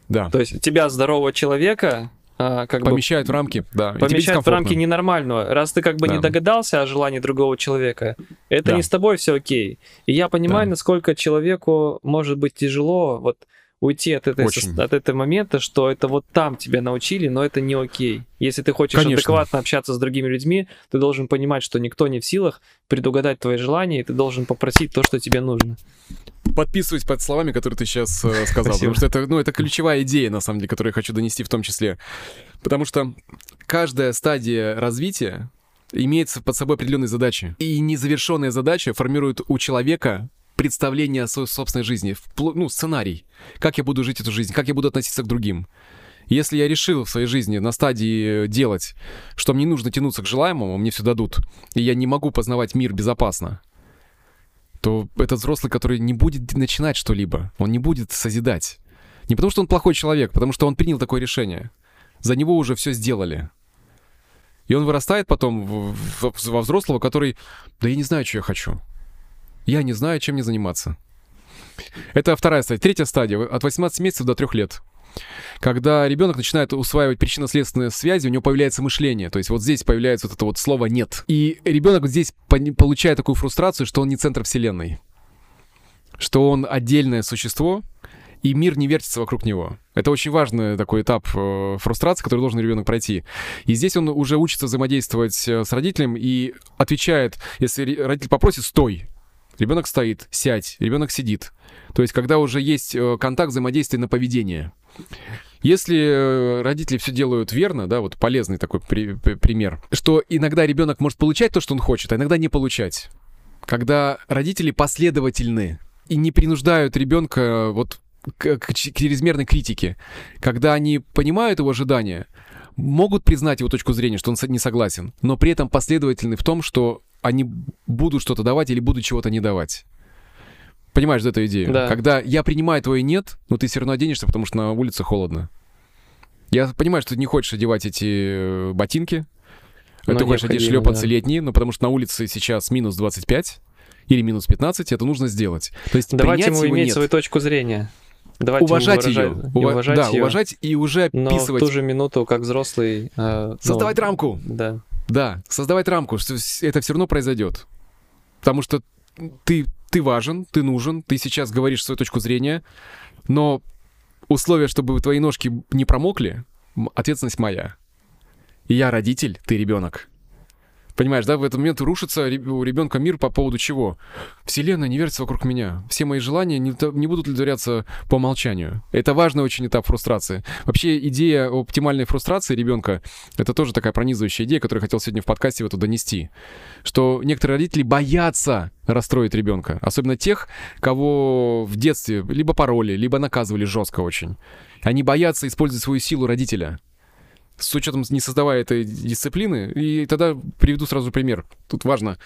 Да. То есть тебя, здорового человека, а, как помещают бы, в рамки, да. Помещают в рамки ненормального. Раз ты как бы да. не догадался о желании другого человека, это да. не с тобой все окей. И я понимаю, да. насколько человеку может быть тяжело вот уйти от, этой, от этого момента, что это вот там тебя научили, но это не окей. Если ты хочешь Конечно. адекватно общаться с другими людьми, ты должен понимать, что никто не в силах предугадать твои желания, и ты должен попросить то, что тебе нужно. Подписываюсь под словами, которые ты сейчас э, сказал, потому что это, ну, это ключевая идея, на самом деле, которую я хочу донести в том числе. Потому что каждая стадия развития имеется под собой определенные задачи. И незавершенная задача формирует у человека представление о своей собственной жизни, ну, сценарий. Как я буду жить эту жизнь, как я буду относиться к другим. Если я решил в своей жизни на стадии делать, что мне нужно тянуться к желаемому, мне все дадут, и я не могу познавать мир безопасно, то этот взрослый, который не будет начинать что-либо, он не будет созидать. Не потому, что он плохой человек, потому что он принял такое решение. За него уже все сделали. И он вырастает потом во взрослого, который, да я не знаю, что я хочу. Я не знаю, чем мне заниматься. Это вторая стадия. Третья стадия. От 18 месяцев до 3 лет. Когда ребенок начинает усваивать причинно-следственные связи, у него появляется мышление. То есть вот здесь появляется вот это вот слово «нет». И ребенок здесь получает такую фрустрацию, что он не центр вселенной. Что он отдельное существо, и мир не вертится вокруг него. Это очень важный такой этап э, фрустрации, который должен ребенок пройти. И здесь он уже учится взаимодействовать э, с родителем и отвечает, если родитель попросит «стой», Ребенок стоит, сядь, ребенок сидит. То есть, когда уже есть э, контакт взаимодействия на поведение. Если э, родители все делают верно, да, вот полезный такой при, пример, что иногда ребенок может получать то, что он хочет, а иногда не получать. Когда родители последовательны и не принуждают ребенка э, вот к, к чрезмерной критике, когда они понимают его ожидания, могут признать его точку зрения, что он не согласен, но при этом последовательны в том, что они будут что-то давать или будут чего-то не давать. Понимаешь эту идею? Да. Когда я принимаю твое нет, но ты все равно оденешься, потому что на улице холодно. Я понимаю, что ты не хочешь одевать эти э, ботинки, но ты хочешь одеть шлепанцы да. летние, но потому что на улице сейчас минус 25 или минус 15, это нужно сделать. То есть Давайте ему иметь нет. свою точку зрения. Давайте уважать ее, Ува- уважать да, ее, уважать и уже описывать. Но в ту же минуту, как взрослый, э, создавать ну, рамку. Да. Да, создавать рамку, что это все равно произойдет. Потому что ты, ты важен, ты нужен, ты сейчас говоришь свою точку зрения, но условия, чтобы твои ножки не промокли, ответственность моя. Я родитель, ты ребенок. Понимаешь, да, в этот момент рушится у ребенка мир по поводу чего? Вселенная не вертится вокруг меня. Все мои желания не, не будут удовлетворяться по умолчанию. Это важный очень этап фрустрации. Вообще идея оптимальной фрустрации ребенка — это тоже такая пронизывающая идея, которую я хотел сегодня в подкасте вот донести. Что некоторые родители боятся расстроить ребенка. Особенно тех, кого в детстве либо пароли, либо наказывали жестко очень. Они боятся использовать свою силу родителя с учетом не создавая этой дисциплины. И тогда приведу сразу пример. Тут важно.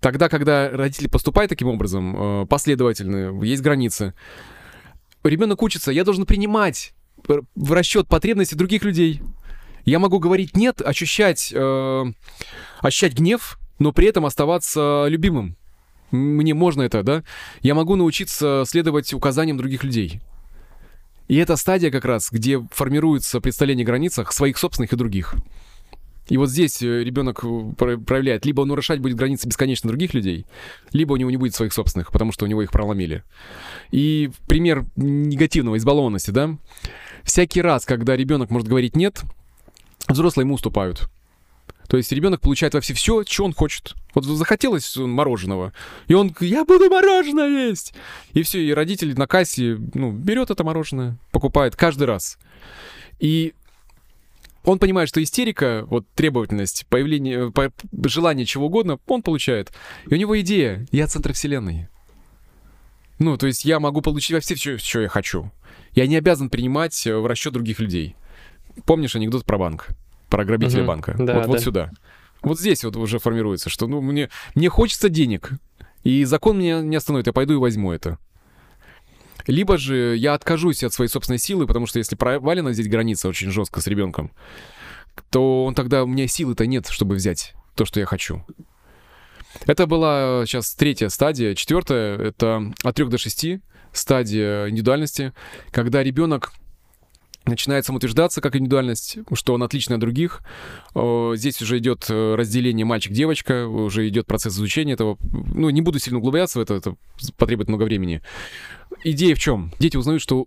Тогда, когда родители поступают таким образом, э, последовательно, есть границы, ребенок учится, я должен принимать в расчет потребности других людей. Я могу говорить нет, ощущать, э, ощущать гнев, но при этом оставаться любимым. Мне можно это, да? Я могу научиться следовать указаниям других людей. И это стадия как раз, где формируется представление о границах своих собственных и других. И вот здесь э, ребенок э, проявляет, либо он нарушать будет границы бесконечно других людей, либо у него не будет своих собственных, потому что у него их проломили. И пример негативного избалованности, да? Всякий раз, когда ребенок может говорить нет, взрослые ему уступают. То есть ребенок получает во все что он хочет. Вот захотелось мороженого, и он, я буду мороженое есть. И все, и родитель на кассе, ну, берет это мороженое, покупает каждый раз. И он понимает, что истерика, вот требовательность, появление, по, желание чего угодно, он получает. И у него идея, я центр вселенной. Ну, то есть я могу получить во все, все, что я хочу. Я не обязан принимать в расчет других людей. Помнишь анекдот про банк? Про грабителя угу. банка. Да, вот, да. вот сюда. Вот здесь вот уже формируется, что ну, мне, мне хочется денег, и закон меня не остановит, я пойду и возьму это. Либо же я откажусь от своей собственной силы, потому что если провалена здесь граница очень жестко с ребенком, то он тогда у меня силы-то нет, чтобы взять то, что я хочу. Это была сейчас третья стадия. Четвертая — это от трех до шести стадия индивидуальности, когда начинает самоутверждаться как индивидуальность, что он отличный от других. Здесь уже идет э, разделение мальчик-девочка, уже идет процесс изучения этого. Ну, не буду сильно углубляться в это, это потребует много времени. Идея в чем? Дети узнают, что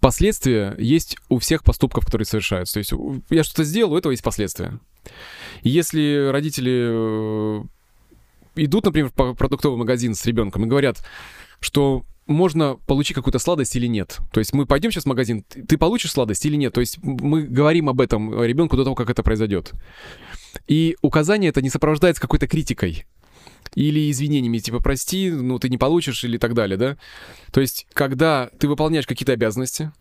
последствия есть у всех поступков, которые совершаются. То есть я что-то сделал, у этого есть последствия. Если родители э, идут, например, в продуктовый магазин с ребенком и говорят, что можно получить какую-то сладость или нет. То есть мы пойдем сейчас в магазин, ты получишь сладость или нет. То есть мы говорим об этом ребенку до того, как это произойдет. И указание это не сопровождается какой-то критикой или извинениями, типа, прости, ну, ты не получишь или так далее, да? То есть, когда ты выполняешь какие-то обязанности,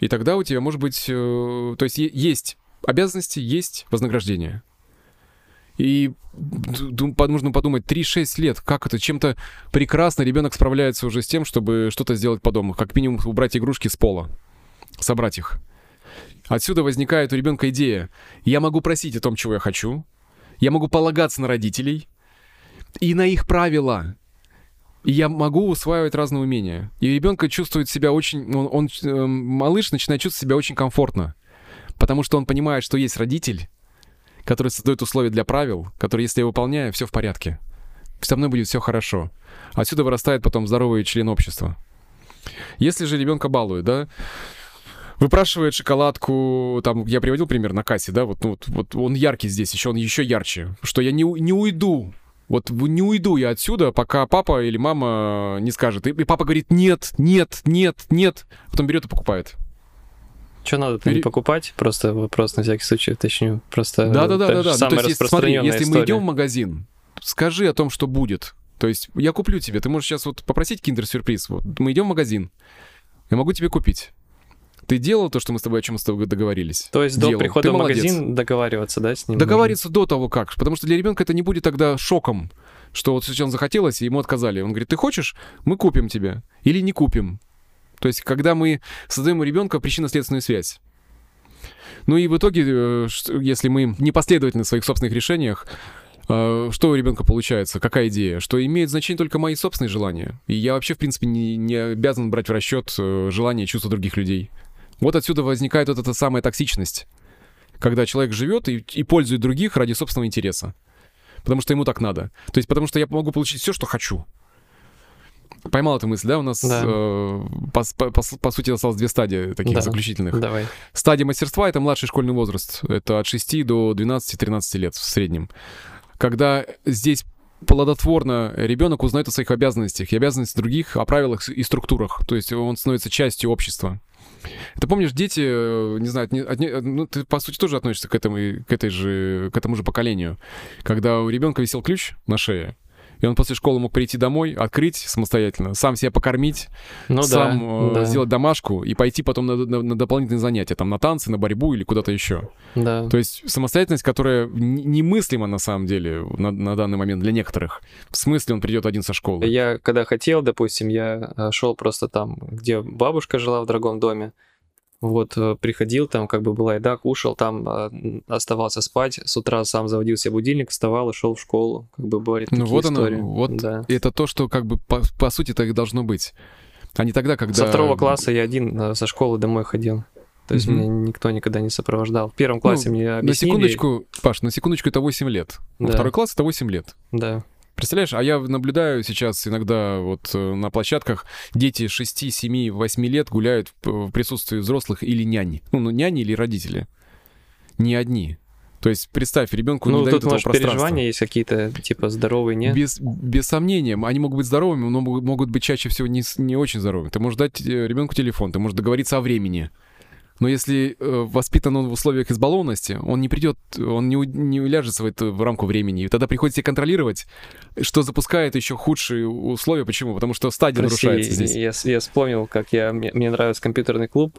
и тогда у тебя, может быть, э, то есть есть обязанности, есть вознаграждение. И нужно подумать, 3-6 лет, как это, чем-то прекрасно ребенок справляется уже с тем, чтобы что-то сделать по дому. Как минимум убрать игрушки с пола, собрать их. Отсюда возникает у ребенка идея. Я могу просить о том, чего я хочу. Я могу полагаться на родителей и на их правила. И я могу усваивать разные умения. И ребенка чувствует себя очень... Он, он, э, малыш начинает чувствовать себя очень комфортно. Потому что он понимает, что есть родитель, который создает условия для правил, которые, если я выполняю, все в порядке. Со мной будет все хорошо. Отсюда вырастает потом здоровый член общества. Если же ребенка балуют, да, выпрашивает шоколадку, там, я приводил пример на кассе, да, вот, ну, вот, вот он яркий здесь, еще он еще ярче, что я не, не уйду, вот не уйду я отсюда, пока папа или мама не скажет. И, и папа говорит, нет, нет, нет, нет, потом берет и покупает. Что надо не покупать? Просто вопрос на всякий случай уточню. Просто да, да, да, да, да. Ну, то есть, смотри, если мы идем в магазин, скажи о том, что будет. То есть я куплю тебе. Ты можешь сейчас вот попросить киндер-сюрприз. Вот мы идем в магазин. Я могу тебе купить. Ты делал то, что мы с тобой, о чем с тобой договорились? То есть делал. до прихода Ты в молодец. магазин договариваться, да, с ним? Договариваться нужно? до того как. Потому что для ребенка это не будет тогда шоком, что вот сейчас он захотелось, и ему отказали. Он говорит, ты хочешь? Мы купим тебе. Или не купим. То есть, когда мы создаем у ребенка причинно-следственную связь. Ну и в итоге, э, если мы непоследовательны в своих собственных решениях, э, что у ребенка получается? Какая идея? Что имеет значение только мои собственные желания. И я вообще, в принципе, не, не обязан брать в расчет э, желания и чувства других людей. Вот отсюда возникает вот эта самая токсичность. Когда человек живет и, и пользует других ради собственного интереса. Потому что ему так надо. То есть потому что я могу получить все, что хочу. Поймал эту мысль, да? У нас, да. Э, по, по, по, по сути, осталось две стадии таких да. заключительных. Давай. Стадия мастерства — это младший школьный возраст. Это от 6 до 12-13 лет в среднем. когда здесь плодотворно ребенок узнает о своих обязанностях и обязанностях других, о правилах и структурах. То есть он становится частью общества. Ты помнишь, дети, э, не знаю, от, от, ну, ты по сути тоже относишься к этому, к этой же, к этому же поколению, когда у ребенка висел ключ на шее, и он после школы мог прийти домой, открыть самостоятельно, сам себя покормить, ну, сам да, э, сделать домашку и пойти потом на, на, на дополнительные занятия, там, на танцы, на борьбу или куда-то еще. Да. То есть самостоятельность, которая немыслима на самом деле на, на данный момент для некоторых. В смысле он придет один со школы. Я, когда хотел, допустим, я э, шел просто там, где бабушка жила в дорогом доме, вот, э, приходил, там как бы была еда, кушал, там э, оставался спать, с утра сам заводил себе будильник, вставал и шел в школу. Как бы были ну, вот истории. Оно, вот да. это то, что как бы по, по сути так и должно быть. А не тогда, когда... Со второго класса я один э, со школы домой ходил. То есть mm-hmm. меня никто никогда не сопровождал. В первом классе ну, мне объяснили... На секундочку, Паш, на секундочку это 8 лет. Да. Второй класс это 8 лет. Да. Представляешь, а я наблюдаю сейчас иногда вот э, на площадках, дети 6, 7, 8 лет гуляют в присутствии взрослых или няни. Ну, ну няни или родители. Не одни. То есть представь, ребенку ну, не дают тут, может, переживания есть какие-то, типа, здоровые, нет? Без, без сомнения. Они могут быть здоровыми, но могут, могут быть чаще всего не, не очень здоровыми. Ты можешь дать э, ребенку телефон, ты можешь договориться о времени. Но если э, воспитан он в условиях избалованности, он не придет, он не, не уляжется в, это, в рамку времени. И тогда приходится контролировать, что запускает еще худшие условия. Почему? Потому что стадия Прости, нарушается здесь. Я, я вспомнил, как я, мне, мне нравится компьютерный клуб.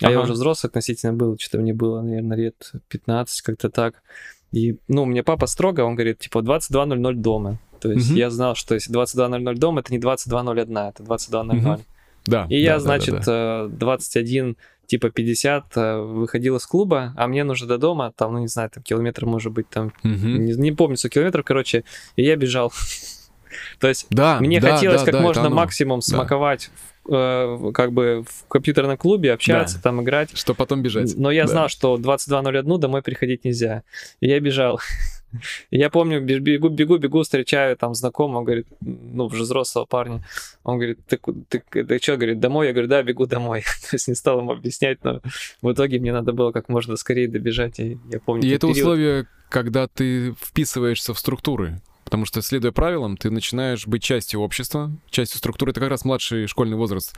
А ага. я уже взрослый относительно был, что-то мне было, наверное, лет 15, как-то так. И, ну, мне папа строго, он говорит, типа, 22.00 дома. То есть угу. я знал, что если 22.00 дома, это не 22.01, это 22.00. Угу. Да. И да, я, значит, да, да. 21 типа 50 э, выходил из клуба, а мне нужно до дома, там, ну не знаю, там километр может быть, там, угу. не, не помню, сколько километров, короче, и я бежал. То есть да, мне да, хотелось да, как да, можно максимум смаковать э, как бы в компьютерном клубе, общаться, да. там играть. Что потом бежать. Но я да. знал, что 22.01 домой приходить нельзя. И я бежал. Я помню, бегу, бегу, бегу, встречаю там знакомого, говорит, ну, уже взрослого парня. Он говорит, ты, ты, ты, ты что, говорит, домой? Я говорю, да, бегу домой. То есть не стал ему объяснять, но в итоге мне надо было как можно скорее добежать. И я помню, И это период... условие, когда ты вписываешься в структуры. Потому что, следуя правилам, ты начинаешь быть частью общества, частью структуры. Это как раз младший школьный возраст.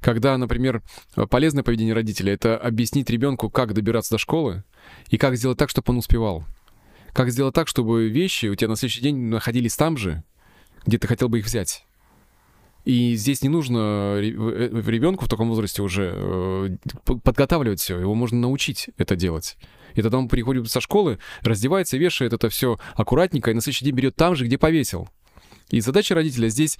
Когда, например, полезное поведение родителя — это объяснить ребенку, как добираться до школы и как сделать так, чтобы он успевал. Как сделать так, чтобы вещи у тебя на следующий день находились там же, где ты хотел бы их взять. И здесь не нужно э, ребенку в таком возрасте уже э, подготавливать все, его можно научить это делать. И тогда он приходит со школы, раздевается, вешает это все аккуратненько, и на следующий день берет там же, где повесил. И задача родителя здесь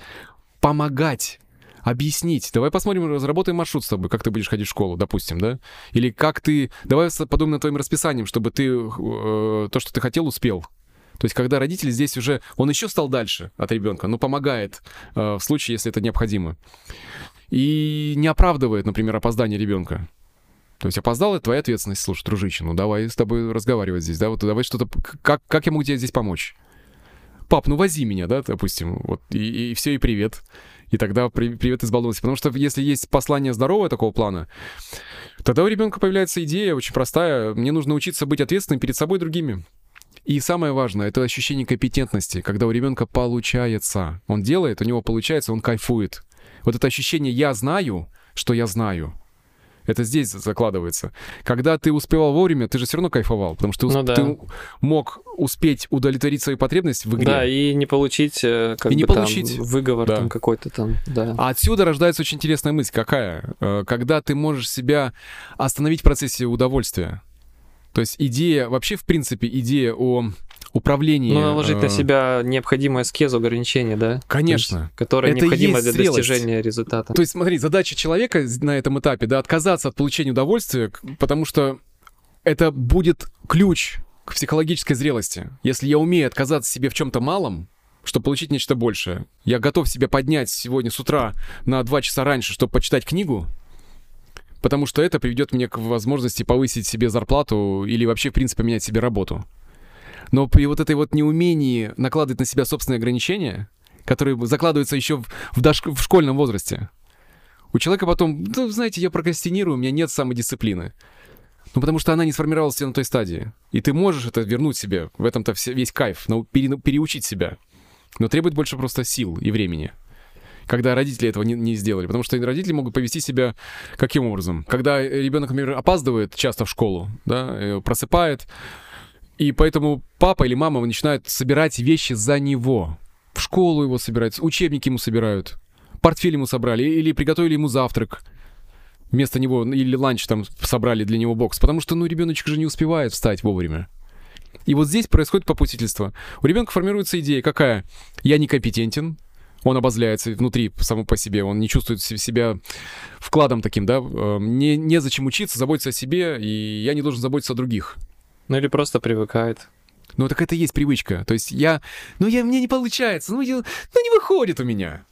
помогать объяснить. Давай посмотрим, разработаем маршрут с тобой, как ты будешь ходить в школу, допустим, да? Или как ты... Давай подумаем над твоим расписанием, чтобы ты э, то, что ты хотел, успел. То есть, когда родитель здесь уже... Он еще стал дальше от ребенка, но помогает э, в случае, если это необходимо. И не оправдывает, например, опоздание ребенка. То есть опоздал, это твоя ответственность. Слушай, дружище, ну давай с тобой разговаривать здесь, да, вот давай что-то... Как, как я могу тебе здесь помочь? Пап, ну вози меня, да, допустим, вот, и, и все, и привет. И тогда при, привет избалованности. Потому что если есть послание здоровое такого плана, тогда у ребенка появляется идея очень простая. Мне нужно учиться быть ответственным перед собой и другими. И самое важное, это ощущение компетентности, когда у ребенка получается. Он делает, у него получается, он кайфует. Вот это ощущение «я знаю», что я знаю. Это здесь закладывается. Когда ты успевал вовремя, ты же все равно кайфовал, потому что ну, да. ты мог успеть удовлетворить свои потребности в игре. Да, и не получить, э, как и бы, не получить. Там, выговор да. там какой-то там, да. А отсюда рождается очень интересная мысль. Какая? Э, когда ты можешь себя остановить в процессе удовольствия. То есть идея, вообще, в принципе, идея о управлении... Ну, наложить э... на себя необходимую аскезу, ограничения, да? Конечно. Есть, которая Это необходима для зрелость. достижения результата. То есть, смотри, задача человека на этом этапе, да, отказаться от получения удовольствия, потому что это будет ключ к психологической зрелости. Если я умею отказаться себе в чем-то малом, чтобы получить нечто большее, я готов себя поднять сегодня с утра на два часа раньше, чтобы почитать книгу, потому что это приведет мне к возможности повысить себе зарплату или вообще, в принципе, поменять себе работу. Но при вот этой вот неумении накладывать на себя собственные ограничения, которые закладываются еще в, в, дош... в школьном возрасте, у человека потом, ну, знаете, я прокрастинирую, у меня нет самодисциплины. Ну, потому что она не сформировалась на той стадии. И ты можешь это вернуть себе. В этом-то весь кайф. Но пере, переучить себя. Но требует больше просто сил и времени. Когда родители этого не, не сделали. Потому что родители могут повести себя каким образом? Когда ребенок, например, опаздывает часто в школу, да, э, просыпает, и поэтому папа или мама начинают собирать вещи за него. В школу его собирают, учебники ему собирают, портфель ему собрали, или приготовили ему завтрак вместо него, или ланч там собрали для него бокс, потому что, ну, ребеночек же не успевает встать вовремя. И вот здесь происходит попустительство. У ребенка формируется идея какая? Я некомпетентен, он обозляется внутри само по себе, он не чувствует себя вкладом таким, да, мне эм, незачем учиться, заботиться о себе, и я не должен заботиться о других. Ну или просто привыкает. Ну так это и есть привычка. То есть я, ну я, мне не получается, ну, я, ну не выходит у меня.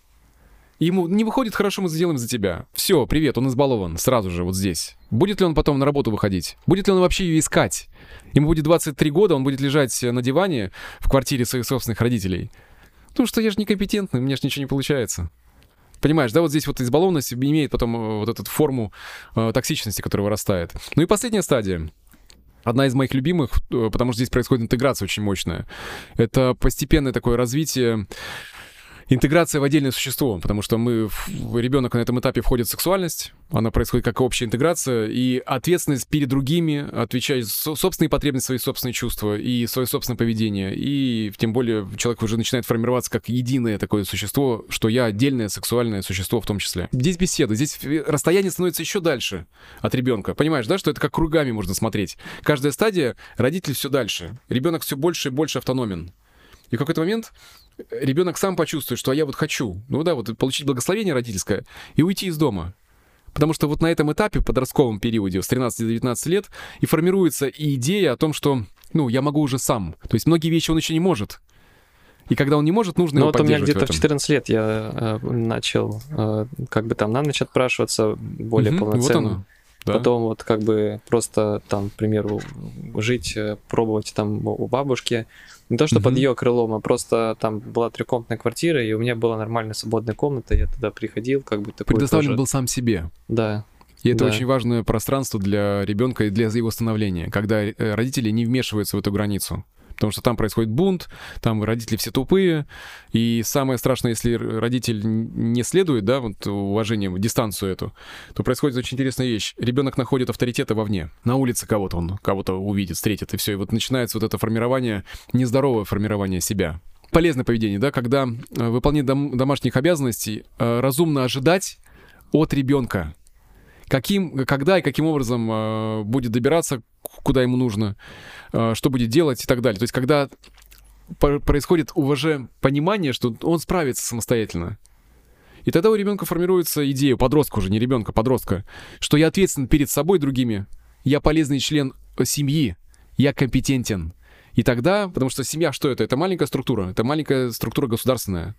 Ему не выходит, хорошо, мы сделаем за тебя. Все, привет, он избалован, сразу же, вот здесь. Будет ли он потом на работу выходить? Будет ли он вообще ее искать? Ему будет 23 года, он будет лежать на диване в квартире своих собственных родителей. Потому что я же некомпетентный, у меня же ничего не получается. Понимаешь, да, вот здесь вот избалованность имеет потом э, вот эту форму э, токсичности, которая вырастает. Ну и последняя стадия. Одна из моих любимых, э, потому что здесь происходит интеграция очень мощная. Это постепенное такое развитие интеграция в отдельное существо, потому что мы, ребенок на этом этапе входит в сексуальность, она происходит как общая интеграция, и ответственность перед другими, отвечать собственные потребности, свои собственные чувства и свое собственное поведение, и тем более человек уже начинает формироваться как единое такое существо, что я отдельное сексуальное существо в том числе. Здесь беседа, здесь расстояние становится еще дальше от ребенка. Понимаешь, да, что это как кругами можно смотреть. Каждая стадия, родитель все дальше, ребенок все больше и больше автономен. И в какой-то момент ребенок сам почувствует, что я вот хочу, ну да, вот получить благословение родительское и уйти из дома. Потому что вот на этом этапе, в подростковом периоде, с 13 до 19 лет, и формируется и идея о том, что, ну, я могу уже сам. То есть многие вещи он еще не может. И когда он не может, нужно ну, его вот у меня где-то в, в 14 лет я э, начал э, как бы там на ночь отпрашиваться более угу, полноценно. Вот оно. Да. Потом вот как бы просто там, к примеру, жить, э, пробовать там у бабушки. Не то, что угу. под ее крылом, а просто там была трехкомнатная квартира, и у меня была нормальная свободная комната, я туда приходил, как бы такой Предоставлен тоже... был сам себе. Да. И это да. очень важное пространство для ребенка и для его становления, когда э, родители не вмешиваются в эту границу потому что там происходит бунт, там родители все тупые, и самое страшное, если родитель не следует, да, вот уважением, дистанцию эту, то происходит очень интересная вещь. Ребенок находит авторитета вовне. На улице кого-то он, кого-то увидит, встретит, и все. И вот начинается вот это формирование, нездоровое формирование себя. Полезное поведение, да, когда э, выполнение дом- домашних обязанностей э, разумно ожидать от ребенка, каким, когда и каким образом э, будет добираться, куда ему нужно, э, что будет делать и так далее. То есть, когда происходит уже понимание, что он справится самостоятельно. И тогда у ребенка формируется идея, подростка уже, не ребенка, подростка, что я ответственен перед собой другими, я полезный член семьи, я компетентен. И тогда, потому что семья что это? Это маленькая структура, это маленькая структура государственная,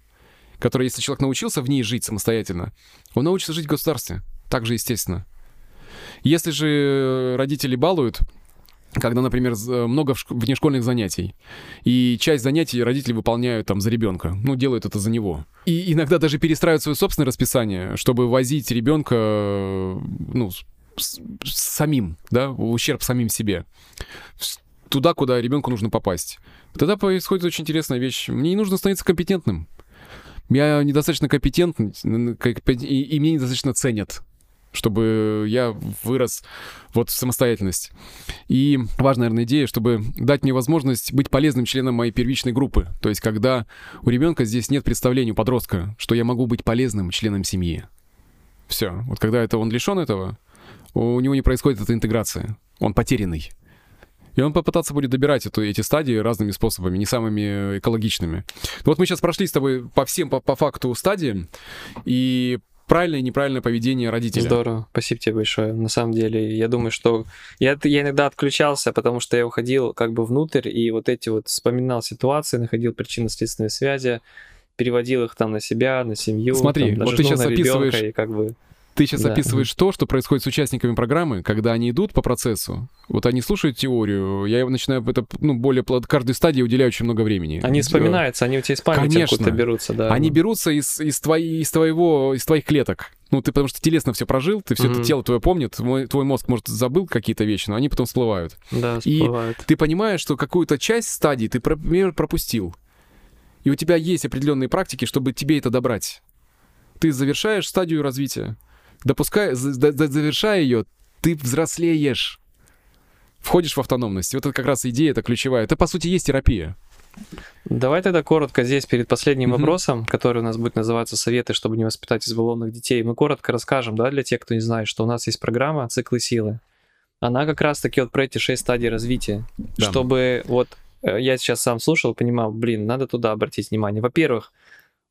которая, если человек научился в ней жить самостоятельно, он научится жить в государстве. Так же естественно. Если же родители балуют, когда, например, много внешкольных занятий, и часть занятий родители выполняют там за ребенка, ну, делают это за него. И иногда даже перестраивают свое собственное расписание, чтобы возить ребенка, ну, с, с самим, да, ущерб самим себе, туда, куда ребенку нужно попасть. Тогда происходит очень интересная вещь. Мне не нужно становиться компетентным. Я недостаточно компетентный, и меня недостаточно ценят чтобы я вырос вот в самостоятельность. И важная, наверное, идея, чтобы дать мне возможность быть полезным членом моей первичной группы. То есть, когда у ребенка здесь нет представления, у подростка, что я могу быть полезным членом семьи. Все. Вот когда это он лишен этого, у него не происходит эта интеграция. Он потерянный. И он попытаться будет добирать эту, эти стадии разными способами, не самыми экологичными. Вот мы сейчас прошли с тобой по всем, по, по факту стадии, и правильное и неправильное поведение родителя. Здорово, спасибо тебе большое. На самом деле, я думаю, что я, я иногда отключался, потому что я уходил как бы внутрь и вот эти вот вспоминал ситуации, находил причинно-следственные связи, переводил их там на себя, на семью. Смотри, там, вот ты сейчас описываешь... И как бы... Ты сейчас Да. описываешь то, что происходит с участниками программы, когда они идут по процессу. Вот они слушают теорию, я начинаю это, ну, более плод- каждой стадии уделяю очень много времени. Они вспоминаются, они у тебя из памяти Конечно. берутся, да. Они берутся из, из, твоей, из твоего, из твоих клеток. Ну, ты потому что телесно все прожил, ты все это Мгм. тело твое помнит, твой, твой мозг, может, забыл какие-то вещи, но они потом всплывают. Да, И всплывают. Ты понимаешь, что какую-то часть стадий ты, например, пропустил. И у тебя есть определенные практики, чтобы тебе это добрать. Ты завершаешь стадию развития. Допуская, за- за- за- завершая ее, ты взрослеешь. Входишь в автономность. Вот это как раз идея, это ключевая. Это, по сути, есть терапия. Давай тогда коротко здесь перед последним Мгм. вопросом, который у нас будет называться «Советы, чтобы не воспитать избалованных детей», мы коротко расскажем, да, для тех, кто не знает, что у нас есть программа «Циклы силы». Она как раз-таки вот про эти шесть стадий развития, Да. чтобы вот э, я сейчас сам слушал, понимал, блин, надо туда обратить внимание. Во-первых,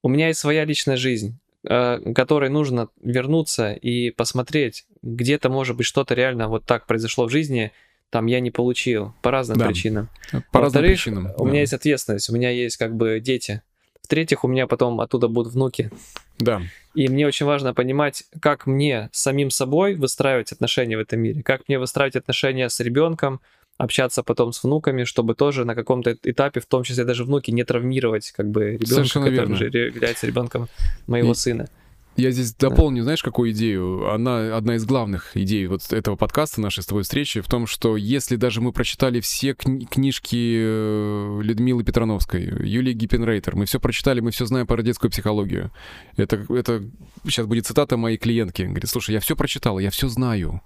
у меня есть своя личная жизнь, которой нужно вернуться и посмотреть, где-то, может быть, что-то реально вот так произошло в жизни, там я не получил по разным Да. причинам. По разным причинам. У да. меня есть ответственность, у меня есть как бы дети. В-третьих, у меня потом оттуда будут внуки. Да. И мне очень важно понимать, как мне с самим собой выстраивать отношения в этом мире, как мне выстраивать отношения с ребенком, общаться потом с внуками, чтобы тоже на каком-то этапе, в том числе даже внуки, не травмировать как бы ребенка, Совершенно который верно. же является ребенком моего И- сына. Я здесь дополню, знаешь, какую идею? Она одна из главных идей вот этого подкаста, нашей с тобой встречи, в том, что если даже мы прочитали все кни- книжки э, Людмилы Петрановской, Юлии Гиппенрейтер, мы все прочитали, мы все знаем про детскую психологию. Это, это сейчас будет цитата моей клиентки. Говорит, слушай, я все прочитала, я все знаю,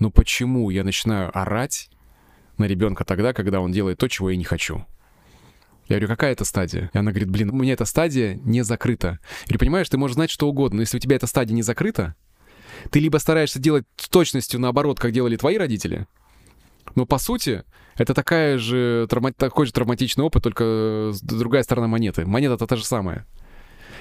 но почему я начинаю орать на ребенка тогда, когда он делает то, чего я не хочу? Я говорю, какая это стадия? И она говорит, блин, у меня эта стадия не закрыта. Я говорю, понимаешь, ты можешь знать что угодно, но если у тебя эта стадия не закрыта, ты либо стараешься делать с точностью наоборот, как делали твои родители, но по сути это такая же, такой же травматичный опыт, только другая сторона монеты. Монета-то та же самая.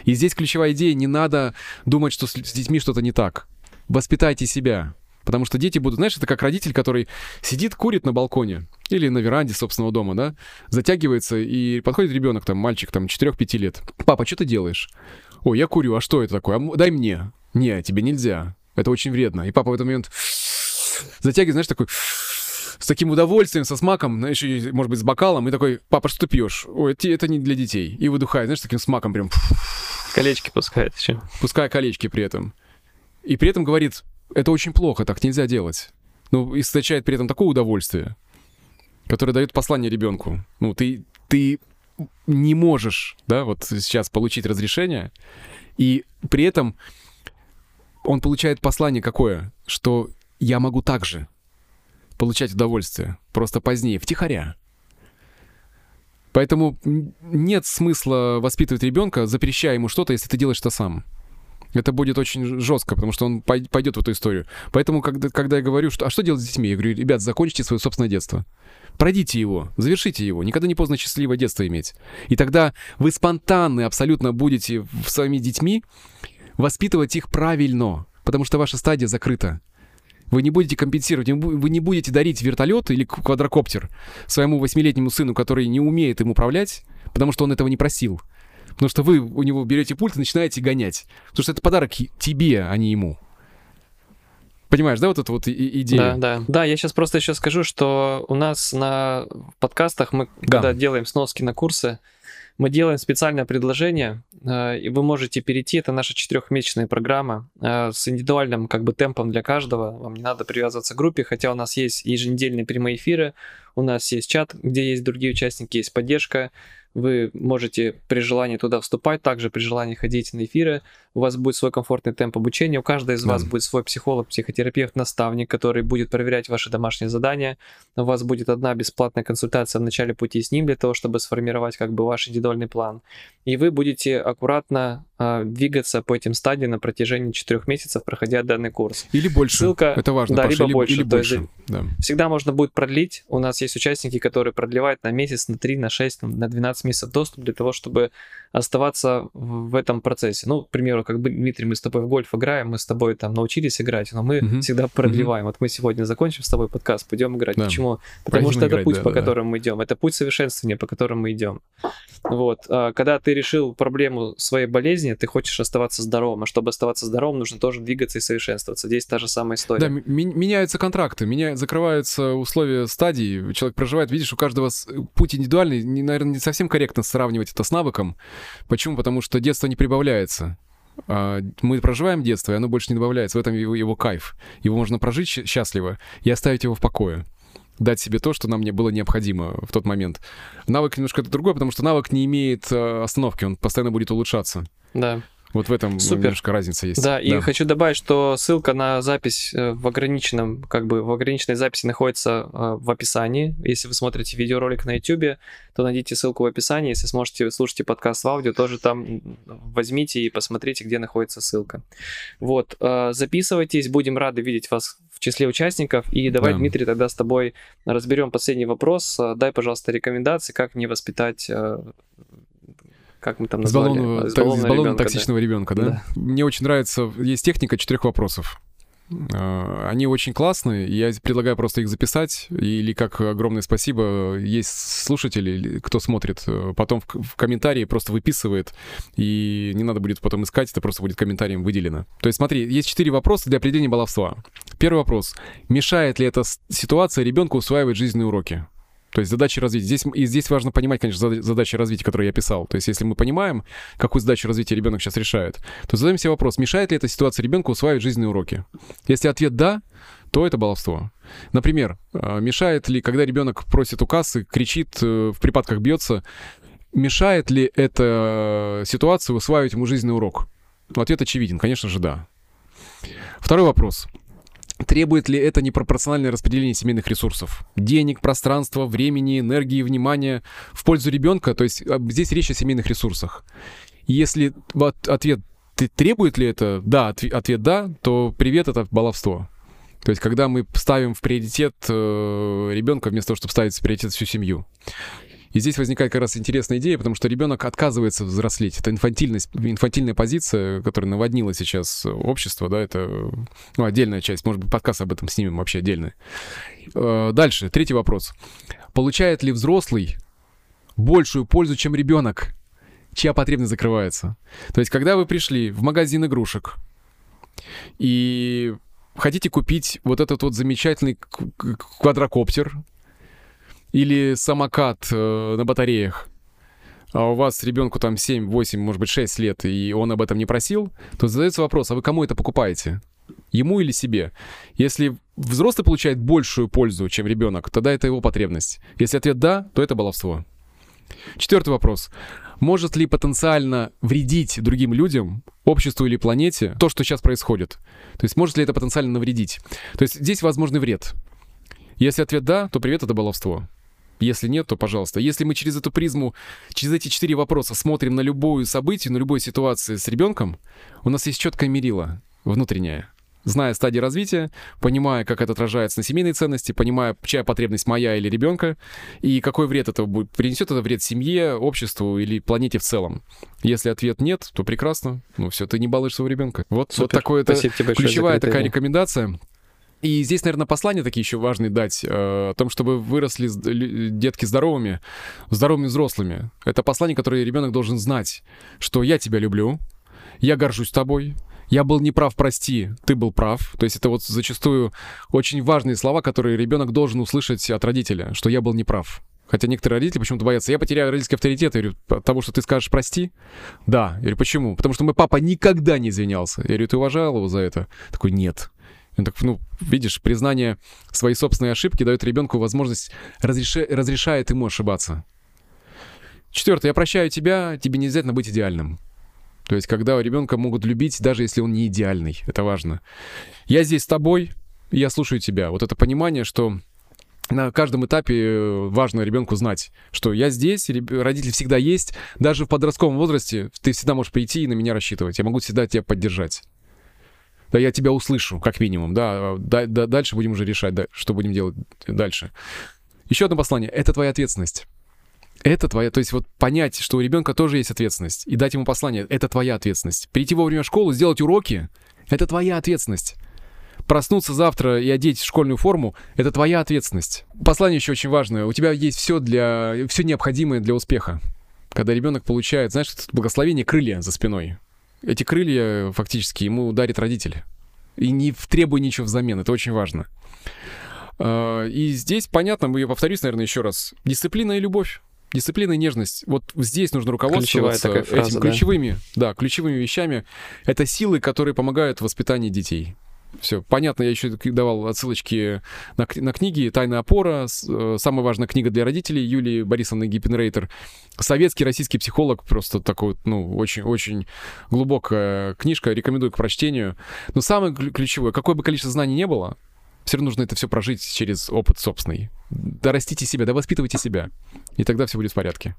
И здесь ключевая идея, не надо думать, что с детьми что-то не так. Воспитайте себя. Потому что дети будут, знаешь, это как родитель, который сидит, курит на балконе или на веранде собственного дома, да, затягивается, и подходит ребенок, там, мальчик, там, 4-5 лет. Папа, что ты делаешь? Ой, я курю, а что это такое? А дай мне. Не, тебе нельзя. Это очень вредно. И папа в этот момент затягивает, знаешь, такой с таким удовольствием, со смаком, знаешь, и, может быть, с бокалом, и такой, папа, что ты пьешь? Ой, это, не для детей. И выдыхает, знаешь, таким смаком прям, Колечки пускает еще. пуская колечки при этом. И при этом говорит, это очень плохо, так нельзя делать. Ну, источает при этом такое удовольствие, которое дает послание ребенку. Ну, ты, ты не можешь, да, вот сейчас получить разрешение, и при этом он получает послание какое? Что я могу также получать удовольствие, просто позднее, втихаря. Поэтому нет смысла воспитывать ребенка, запрещая ему что-то, если ты делаешь это сам. Это будет очень жестко, потому что он пой- пойдет в эту историю. Поэтому, когда, когда я говорю, что, а что делать с детьми, я говорю, ребят, закончите свое собственное детство. Пройдите его, завершите его. Никогда не поздно счастливое детство иметь. И тогда вы спонтанно абсолютно будете в- своими детьми воспитывать их правильно, потому что ваша стадия закрыта. Вы не будете компенсировать, вы не будете дарить вертолет или квадрокоптер своему восьмилетнему сыну, который не умеет им управлять, потому что он этого не просил. Потому что вы у него берете пульт и начинаете гонять. Потому что это подарок тебе, а не ему. Понимаешь, да, вот эту вот идею? Да, да. Да, я сейчас просто еще скажу, что у нас на подкастах мы, Да. когда делаем сноски на курсы, мы делаем специальное предложение, э, и вы можете перейти, это наша четырехмесячная программа э, с индивидуальным как бы темпом для каждого, вам не надо привязываться к группе, хотя у нас есть еженедельные прямые эфиры, у нас есть чат, где есть другие участники, есть поддержка, вы можете при желании туда вступать, также при желании ходить на эфиры, у вас будет свой комфортный темп обучения, у каждого из Да. вас будет свой психолог, психотерапевт, наставник, который будет проверять ваши домашние задания, у вас будет одна бесплатная консультация в начале пути с ним для того, чтобы сформировать как бы ваш индивидуальный план. И вы будете аккуратно двигаться по этим стадиям на протяжении четырех месяцев, проходя данный курс. Или больше. Ссылка- Это важно, да, Паша, либо или, больше, или то есть больше. Да. Всегда можно будет продлить. У нас есть участники, которые продлевают на месяц, на 3, на 6, там, на 12 месяцев доступ для того, чтобы оставаться в этом процессе. Ну, к примеру, как бы, Дмитрий, мы с тобой в гольф играем, мы с тобой там научились играть, но мы Мгм. всегда продлеваем. Вот мы сегодня закончим с тобой подкаст, пойдем играть. Да. Почему? Потому Пойдем что это играть, путь, да, по да, да. которому мы идем. Это путь совершенствования, по которому мы идем. Вот. А Когда ты решил проблему своей болезни, жизни, ты хочешь оставаться здоровым, а чтобы оставаться здоровым, нужно тоже двигаться и совершенствоваться. Здесь та же самая история. Да, меняются контракты, меня закрываются условия стадии, человек проживает, видишь, у каждого путь индивидуальный, наверное, не совсем корректно сравнивать это с навыком. Почему? Потому что детство не прибавляется. А, мы проживаем детство, и оно больше не добавляется. В этом его, его кайф. Его можно прожить счастливо и оставить его в покое дать себе то, что нам не было необходимо в тот момент. Навык немножко это другое, потому что навык не имеет э, остановки, он постоянно будет улучшаться. Да. Вот в этом Супер. немножко разница есть. Да, да, и хочу добавить, что ссылка на запись э, в ограниченном, как бы в ограниченной записи находится э, в описании. Если вы смотрите видеоролик на YouTube, то найдите ссылку в описании. Если сможете, слушайте подкаст в аудио, тоже там возьмите и посмотрите, где находится ссылка. Вот, э, записывайтесь, будем рады видеть вас в числе участников. И давай, да. Дмитрий, тогда с тобой разберем последний вопрос. Дай, пожалуйста, рекомендации, как не воспитать как мы там назвали? Избалованного, избалованного токсичного да. ребенка, да? да? Мне очень нравится, есть техника четырех вопросов. А, они очень классные, я предлагаю просто их записать, или как огромное спасибо, есть слушатели, кто смотрит, э, потом в комментарии просто выписывает, и не надо будет потом искать, это просто будет комментарием выделено. То есть смотри, есть четыре вопроса для определения баловства. Первый вопрос. Мешает ли эта ситуация ребенку усваивать жизненные уроки? То есть задачи развития. Здесь, и здесь важно понимать, конечно, задачи развития, которые я писал. То есть если мы понимаем, какую задачу развития ребенок сейчас решает, то задаем себе вопрос, мешает ли эта ситуация ребенку усваивать жизненные уроки. Если ответ «да», то это баловство. Например, а, мешает ли, когда ребенок просит у кассы, кричит, э, в припадках бьется, мешает ли эта ситуация усваивать ему жизненный урок? Ну, ответ очевиден, конечно же, да. Второй вопрос. Требует ли это непропорциональное распределение семейных ресурсов? Денег, пространства, времени, энергии, внимания в пользу ребенка? То есть а, здесь речь о семейных ресурсах. Если ответ требует ли это, да, ответ да, то привет, это баловство. То есть, когда мы ставим в приоритет э, ребенка вместо того, чтобы ставить в приоритет всю семью. И здесь возникает как раз интересная идея, потому что ребенок отказывается взрослеть. Это инфантильность, инфантильная позиция, которая наводнила сейчас общество, да, это ну, отдельная часть. Может быть, подкаст об этом снимем вообще отдельно. Э, дальше, третий вопрос. Получает ли взрослый большую пользу, чем ребенок, чья потребность закрывается? То есть, когда вы пришли в магазин игрушек и хотите купить вот этот вот замечательный квадрокоптер, или самокат э, на батареях, а у вас ребенку там 7, 8, может быть 6 лет, и он об этом не просил, то задается вопрос, а вы кому это покупаете? Ему или себе? Если взрослый получает большую пользу, чем ребенок, тогда это его потребность. Если ответ «да», то это баловство. Четвертый вопрос. Может ли потенциально вредить другим людям, обществу или планете то, что сейчас происходит? То есть может ли это потенциально навредить? То есть здесь возможный вред. Если ответ «да», то привет, это баловство. Если нет, то пожалуйста. Если мы через эту призму, через эти четыре вопроса смотрим на любую событие, на любую ситуацию с ребенком, у нас есть четкое мерило внутреннее. Зная стадии развития, понимая, как это отражается на семейной ценности, понимая, чья потребность моя или ребенка, и какой вред это будет, принесет это вред семье, обществу или планете в целом. Если ответ нет, то прекрасно. Ну все, ты не балуешь своего ребенка. Вот, вот такое это ключевая такая рекомендация. И здесь, наверное, послания такие еще важные дать э, о том, чтобы выросли детки здоровыми, здоровыми взрослыми. Это послание, которое ребенок должен знать, что я тебя люблю, я горжусь тобой, я был неправ, прости, ты был прав. То есть это вот зачастую очень важные слова, которые ребенок должен услышать от родителя, что я был неправ. Хотя некоторые родители почему-то боятся. Я потеряю родительский авторитет. Я говорю, от того, что ты скажешь прости? Да. Я говорю, почему? Потому что мой папа никогда не извинялся. Я говорю, ты уважал его за это? Такой, нет. Так, ну, видишь, признание своей собственной ошибки дает ребенку возможность, разреши, разрешает ему ошибаться. Четвертое, я прощаю тебя, тебе не обязательно быть идеальным. То есть, когда ребенка могут любить, даже если он не идеальный, это важно. Я здесь с тобой, я слушаю тебя. Вот это понимание, что на каждом этапе э, важно ребенку знать, что я здесь, родители всегда есть, даже в подростковом возрасте ты всегда можешь прийти и на меня рассчитывать. Я могу всегда тебя поддержать да, я тебя услышу, как минимум, да, да, да дальше будем уже решать, да, что будем делать дальше. Еще одно послание. Это твоя ответственность. Это твоя, то есть вот понять, что у ребенка тоже есть ответственность, и дать ему послание, это твоя ответственность. Прийти вовремя в школу, сделать уроки, это твоя ответственность. Проснуться завтра и одеть школьную форму — это твоя ответственность. Послание еще очень важное. У тебя есть все для, все необходимое для успеха. Когда ребенок получает, знаешь, благословение крылья за спиной. Эти крылья фактически ему дарит родитель. И не требуя ничего взамен, это очень важно. А, и здесь, понятно, я повторюсь, наверное, еще раз. Дисциплина и любовь. Дисциплина и нежность. Вот здесь нужно руководствоваться фраза, этими ключевыми, да? да, ключевыми вещами. Это силы, которые помогают в воспитании детей. Все, понятно, я еще давал отсылочки на, на книги «Тайная опора», э, самая важная книга для родителей Юлии Борисовны Гиппенрейтер. Советский российский психолог, просто такой, ну, очень-очень глубокая книжка, рекомендую к прочтению. Но самое ключевое, какое бы количество знаний не было, все равно нужно это все прожить через опыт собственный. Дорастите себя, да воспитывайте себя, и тогда все будет в порядке.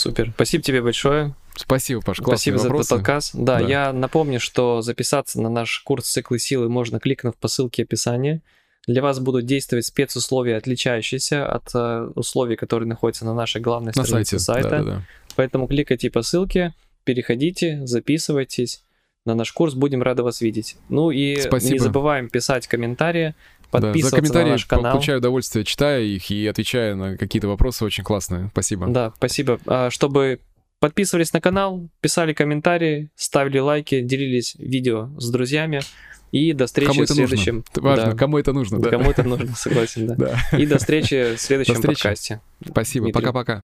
Супер. Спасибо тебе большое. Спасибо, Паш. Спасибо вопросы. за этот отказ. Да, да, я напомню, что записаться на наш курс «Циклы силы» можно, кликнув по ссылке описания. Для вас будут действовать спецусловия, отличающиеся от uh, условий, которые находятся на нашей главной на странице сайте. сайта. Да, да, да. Поэтому кликайте по ссылке, переходите, записывайтесь на наш курс. Будем рады вас видеть. Ну и Спасибо. не забываем писать комментарии, подписываться да, за комментарии на наш канал. получаю удовольствие, читая их и отвечая на какие-то вопросы. Очень классные. Спасибо. Да, спасибо. А, чтобы подписывались на канал, писали комментарии, ставили лайки, делились видео с друзьями. И до встречи кому это в следующем. Нужно. Важно, да. кому это нужно, да. Кому это нужно, согласен, да. да. И до встречи в следующем до встречи. подкасте. Спасибо, пока-пока.